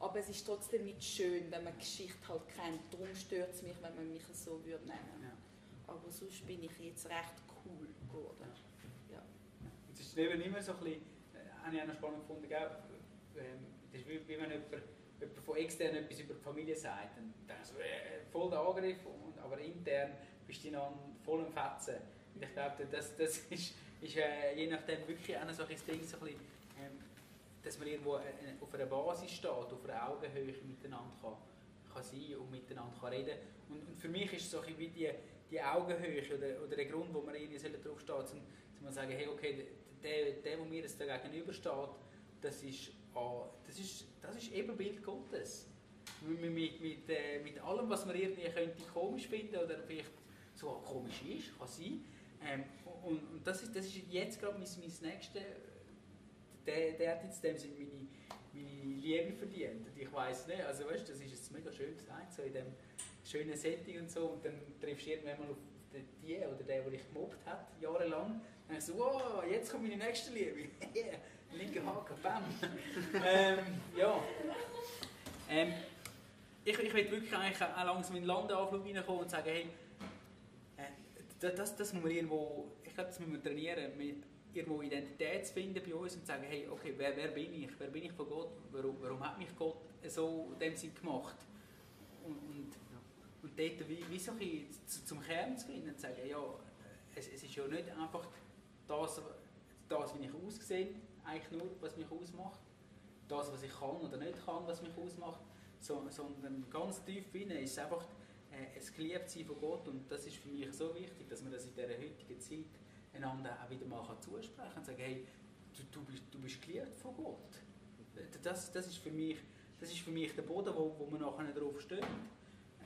aber es ist trotzdem nicht schön, wenn man Geschichte halt kennt. Darum stört es mich, wenn man mich so würde nennen. Ja. Aber sonst bin ich jetzt recht cool geworden. Ist eben immer so ein bisschen habe ich auch noch spannend gefunden. Ähm, das ist wie, wie wenn jemand, jemand von extern etwas über die Familie sagt. Dann denkst du, äh, voll der Angriff, und, aber intern bist du dann voll im Fetzen. Und ich glaube, das, das ist, ist äh, je nachdem wirklich auch ein Ding, so ein bisschen, ähm, dass man irgendwo äh, auf einer Basis steht, auf einer Augenhöhe miteinander kann, kann sein und miteinander kann reden und, und für mich ist es so ein wie die, die Augenhöhe oder, oder der Grund, wo man irgendwie draufsteht, um, um zu sagen, hey, okay, der, der, der mir jetzt da gegenübersteht, das ist, oh, das, ist, das ist Ebenbild Gottes. mit, mit, mit, äh, mit allem, was man irgendwie könnte komisch finden oder vielleicht so komisch ist, kann sein. Ähm, und, und das, ist, das ist jetzt gerade mein, mein nächstes, der, der hat jetzt dem Sinne meine, meine Liebe verdient. Und ich weiß nicht, also weißt, das ist jetzt mega schön gesagt, so in dem schönen Setting und so, und dann triffst du irgendwann mal auf die oder der, der dich gemobbt hat, jahrelang, dann ich so, wow, jetzt kommt meine nächste Liebe. yeah, linke Haken, bam. ähm, ja. Ähm, ich, ich will wirklich eigentlich auch langsam in den Landeanflug reinkommen und sagen, hey, äh, das, das muss man irgendwo, ich glaube, das müssen wir trainieren, irgendwo Identität zu finden bei uns und zu sagen, hey, okay, wer, wer bin ich? Wer bin ich von Gott? Warum, warum hat mich Gott so in dem Sinn gemacht? Und, und, und dort wie, wie so ein zum Kern zu gehen und zu sagen, ja, es, es ist ja nicht einfach das, das, wie ich aussehe, eigentlich nur, was mich ausmacht, das, was ich kann oder nicht kann, was mich ausmacht, so, sondern ganz tief innen ist einfach äh, ein Geliebtsein von Gott und das ist für mich so wichtig, dass man das in dieser heutigen Zeit einander auch wieder mal zusprechen kann und sagen, hey, du, du, bist, du bist geliebt von Gott. Das, das, ist für mich, das ist für mich der Boden, wo, wo wir nachher drauf stehen.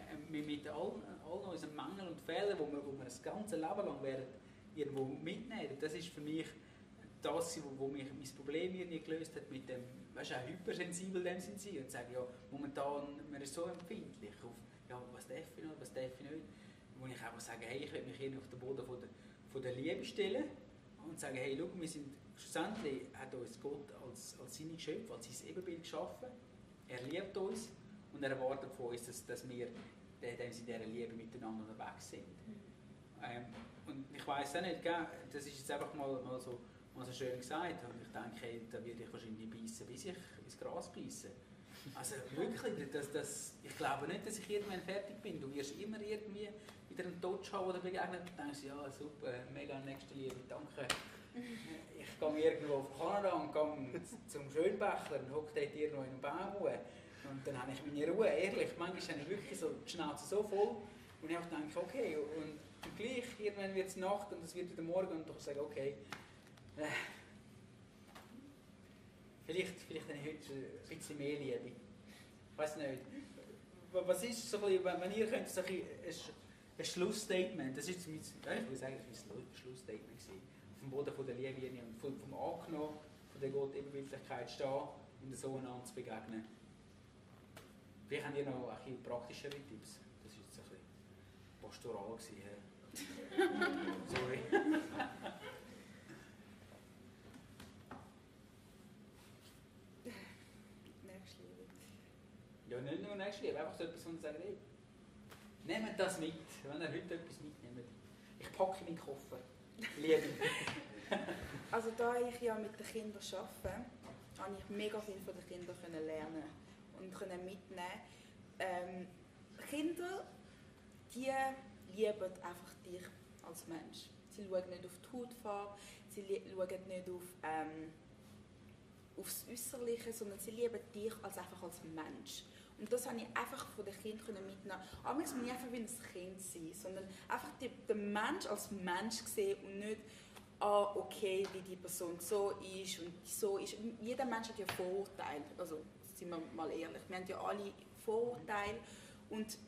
Äh, mit allen, allen unseren Mängeln und Fehlern, wo wir, wo wir das ganze Leben lang werden, irgendwo mitnehmen, das ist für mich das, wo, mich mein Problem irgendwie gelöst hat mit dem, weißt du, auch hypersensibel dem sind sie und sagen, ja, momentan, man ist so empfindlich auf, ja, was darf ich noch, was darf ich nicht, wo ich einfach sage, hey, ich will mich hier auf den Boden von der, von der Liebe stellen und sagen, hey, schau, wir sind, schlussendlich hat uns Gott als, als seine Geschöpfe, als sein Ebenbild geschaffen, er liebt uns und er erwartet von uns, dass, dass wir in dieser Liebe miteinander unterwegs sind. Ähm, und ich weiß auch nicht, das ist jetzt einfach mal, mal so mal so schön gesagt. Und ich denke, hey, da würde ich wahrscheinlich beißen, bis ich ins Gras beißen. Also wirklich, das, das, ich glaube nicht, dass ich irgendwann fertig bin. Du wirst immer irgendwie wieder einen Tod haben oder begegnen und denkst, ja super, mega nächste Liebe, danke. Ich gehe irgendwo auf Kanada und gehe zum Schönbächler und hocke dort irgendwo in einem Baum Und dann habe ich meine Ruhe, ehrlich. Manchmal habe ich wirklich so die Schnauze so voll und ich denke, okay, und, und gleich, irgendwann wird es Nacht und es wird wieder Morgen und ich sage, okay, äh, vielleicht, vielleicht habe ich heute ein bisschen mehr Liebe. Ich weiß nicht. Was ist so ein bisschen, wenn ihr könnt, so ein, ein Schlussstatement, das ist mein, ich würde sagen, das war ein Schlussstatement auf dem Boden der Liebe und vom, vom Angenommen, von der Gott Ebenbildlichkeit stehen und so einander zu begegnen. Vielleicht habt ihr noch ein bisschen praktischere Tipps. Das war jetzt ein bisschen pastoral. Gewesen, Sorry. Ja, nicht nur Nächstenliebe, einfach so etwas, wo ich sage, hey, nehmt das mit, wenn ihr heute etwas mitnehmt. Ich packe meinen Koffer. Liebe. also da ich ja mit den Kindern arbeite, habe ich mega viel von den Kindern lernen und können mitnehmen. Ähm, Kinder, die lieben einfach dich als Mensch. Sie schauen nicht auf die Hautfarbe, sie schauen nicht auf, ähm, aufs Äußerliche, sondern sie lieben dich als einfach als Mensch. Und das habe ich einfach von den Kindern mitnehmen Aber es muss nicht einfach wie ein Kind sein, sondern einfach den Mensch als Mensch sehen und nicht, ah, okay, wie die Person so ist und so ist. Jeder Mensch hat ja Vorurteile. Also, sind wir mal ehrlich, wir haben ja alle Vorurteile. Und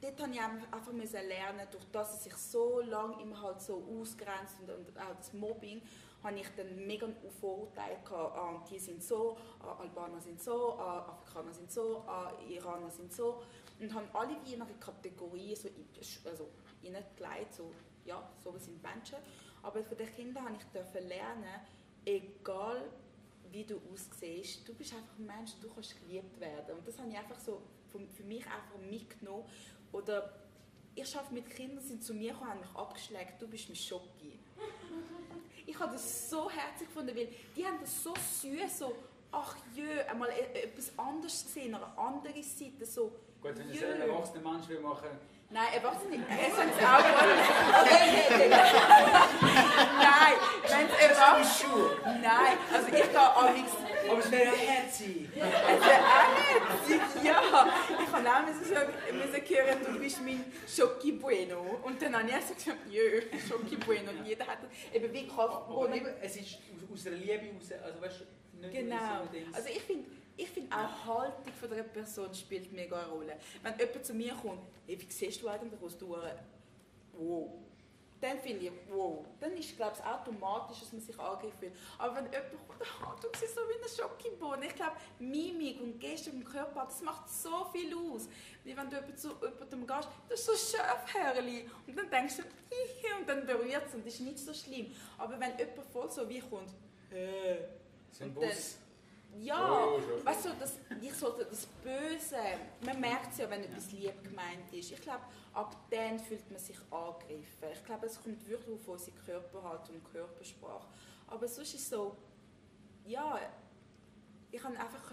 dort habe ich einfach lernen, durch das es sich so lange immer halt so ausgrenzt und, und auch das Mobbing, habe ich dann mega Vorurteile gehabt, ah, die sind so, ah, Albaner sind so, ah, Afrikaner sind so, Iraner sind so und haben alle wie in einer Kategorie so, also hineingelegt, so, ja, so sind Menschen. Aber für die Kinder habe ich lernen, egal wie du aussiehst, du bist einfach ein Mensch, du kannst geliebt werden. Und das habe ich einfach so für mich einfach mitgenommen. Oder ich arbeite mit Kindern, sind zu mir gekommen, haben mich abgeschlägt, du bist mein Schocki. Ich habe das so herzlich gefunden, weil die haben das so süß, so, ach jö, einmal e-, etwas anderes gesehen, eine andere Seite, so, Gut, wenn es ein erwachsener Mensch will machen Nein, Erwachsene, es sind es auch. Nein, wenn es Erwachsene... Nein, also ich gehe auch nichts... Aber es wäre herzig. Es wäre auch herzig, ja. Ich habe auch müssen, müssen hören, du bist mein Schoki Bueno. Und dann habe ich so gesagt, jö, Schoki Bueno. Und jeder hat eben wie Kraft. Aber eben, es ist aus einer Liebe raus, also weißt du, Genau. So also ich finde, ich finde auch Haltung von der Person spielt mega eine Rolle. Wenn jemand zu mir kommt, hey, wie siehst du eigentlich aus, du wow, dann finde ich, wow, dann ist glaube ich automatisch, dass man sich angegriffen fühlt. Aber wenn jemand kommt, oh, du siehst so wie ein Schokibohnen. Ich glaube, Mimik und Geste im Körper, das macht so viel aus. Wie wenn du jemand zu jemandem gehst, das ist so Schöpfhörli. Und dann denkst du, Hihi, und dann berührt es und das ist nicht so schlimm. Aber wenn jemand voll so wie kommt, äh, So ein und Bus. ja, Oh, weißt du, das, ich sollte das Böse, man merkt es ja, wenn etwas lieb gemeint ist. Ich glaube, ab dann fühlt man sich angegriffen. Ich glaube, es kommt wirklich auf unsere Körperhaltung und Körpersprache. Aber sonst ist es so, ja, ich habe einfach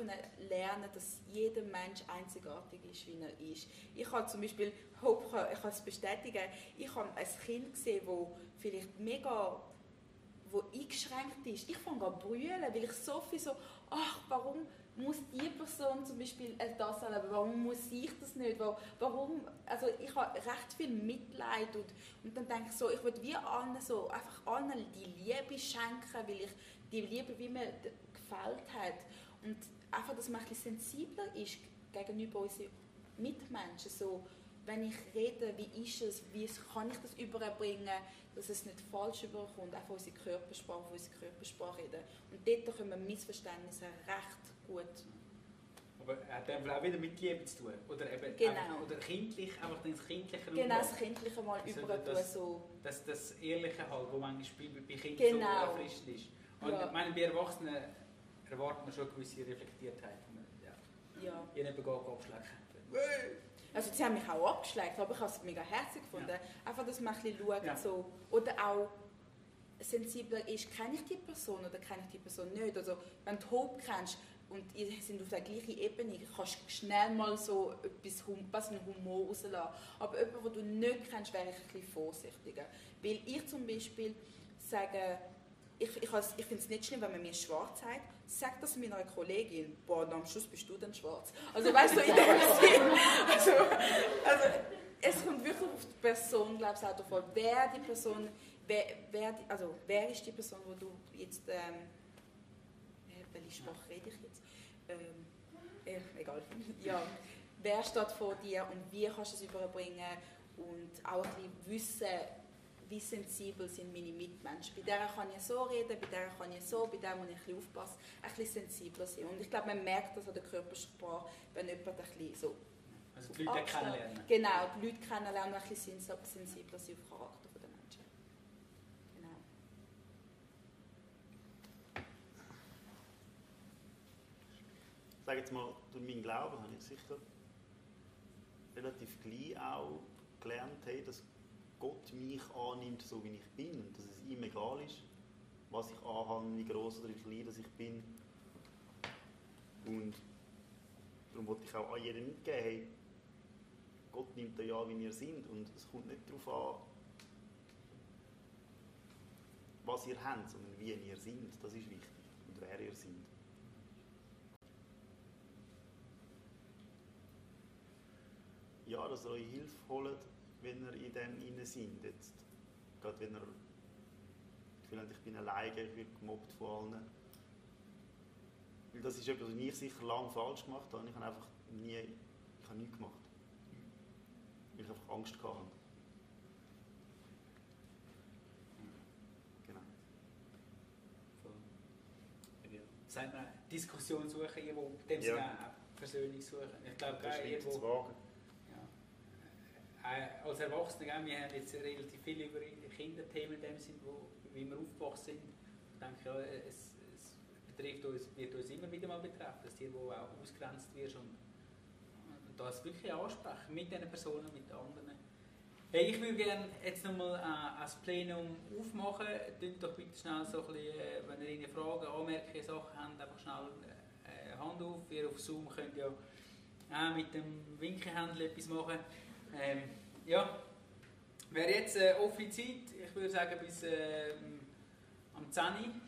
lernen, dass jeder Mensch einzigartig ist, wie er ist. Ich habe zum Beispiel, ich kann es bestätigen, ich habe ein Kind gesehen, das vielleicht mega wo eingeschränkt ist. Ich fange an brüllen, weil ich so viel so, ach, warum muss die Person zum Beispiel äh, das erleben, warum muss ich das nicht, Wa- warum, also ich habe recht viel Mitleid und, und dann denke ich so, ich würde wie allen so, einfach allen die Liebe schenken, weil ich die Liebe, wie mir gefällt hat. Und einfach, dass man ein bisschen sensibler ist gegenüber unseren Mitmenschen, so, wenn ich rede, wie ist es, wie kann ich das überbringen, dass es nicht falsch überkommt, von unserer Körpersprache, von unserer Körpersprache reden. Und dort können wir Missverständnisse recht gut. Aber hat dann auch wieder mit Liebe zu tun? Oder eben Genau. einfach, oder kindlich, einfach das Kindliche Genau, das Kindliche mal Also über das- so. das, das Ehrliche halt, wo manchmal bei, bei Kindern Genau. so erfrischend ist. Und Ja. ich meine, bei Erwachsenen erwartet man schon eine gewisse Reflektiertheit. Ja. Ja. Ich habe eben abschlecken. Also sie haben mich auch abgeschleckt, aber ich habe es mega herzig gefunden. Einfach, dass man ein bisschen schaut, Ja. so, oder auch sensibler ist, kenne ich die Person oder kenne ich die Person nicht. Also wenn du Hope kennst und ihr sind auf der gleichen Ebene, kannst du schnell mal so etwas was einen Humor rauslassen. Aber jemanden, den du nicht kennst, wäre ich ein bisschen vorsichtiger. Weil ich zum Beispiel sage, ich, ich, ich finde es nicht schlimm, wenn man mir schwarz sagt. Sag das meiner Kollegin. Boah, und am Schluss bist du dann schwarz. Also weißt du, in dem Sinn. Also, also, es kommt wirklich auf die Person, glaube ich, auch davon, wer die Person, wer, wer die, also wer ist die Person, wo du jetzt, ähm, äh, welche Sprache rede ich jetzt? Ähm, äh, egal. Ja, wer steht vor dir und wie kannst du es überbringen und auch ein bisschen wissen, wie sensibel sind meine Mitmenschen. Bei der kann ich so reden, bei der kann ich so, bei der muss ich ein bisschen aufpassen, ein bisschen sensibler sein. Und ich glaube, man merkt das an der Körpersprache, wenn jemand ein bisschen so Also die Leute Abstand- kennenlernen. Genau, die Leute kennenlernen ein bisschen sens- sensibler sein auf Charakter der Menschen. Genau. Ich sage jetzt mal, durch meinen Glauben habe ich sicher relativ gleich auch gelernt, hey, dass Gott mich annimmt, so wie ich bin. Und dass es ihm egal ist, was ich anhabe, wie groß oder wie klein dass ich bin. Und darum wollte ich auch an jeden mitgeben, hey, Gott nimmt euch an, wie ihr seid. Und es kommt nicht darauf an, was ihr habt, sondern wie ihr seid. Das ist wichtig. Und wer ihr seid. Ja, dass ihr euch Hilfe holt, wenn ihr in dem inne seid. Jetzt, gerade wenn ihr vielleicht ich bin alleine, ich werde gemobbt von allen. Weil das ist etwas, was ich sicher lange falsch gemacht habe. Ich habe einfach nie, ich habe nichts gemacht. Weil ich einfach Angst hatte. Genau. Ja. Sagt man, Diskussion suchen, irgendwo, dem Ja. Versöhnung suchen. Ich glaube, Das ist irgendwo. Äh, als Erwachsene, gell, wir haben jetzt relativ viel über Kinderthemen in dem Sinn, wo, wie wir aufgewachsen sind. Ich denke, ja, es, es betrifft uns, wird uns immer wieder mal betreffen, dass die, wo auch ausgrenzt wirst und, und das wirklich ansprechen mit diesen Personen, mit anderen. Hey, ich würde gerne jetzt nochmal äh, ein Plenum aufmachen. Tut doch bitte schnell so ein bisschen, äh, wenn ihr irgendwie Fragen, Anmerkungen, Sachen habt, einfach schnell äh, Hand auf. Ihr auf Zoom könnt ja auch mit dem Winkelhändler etwas machen. Ähm, ja, wäre jetzt äh, offene Zeit. Ich würde sagen bis ähm, am 10 Uhr.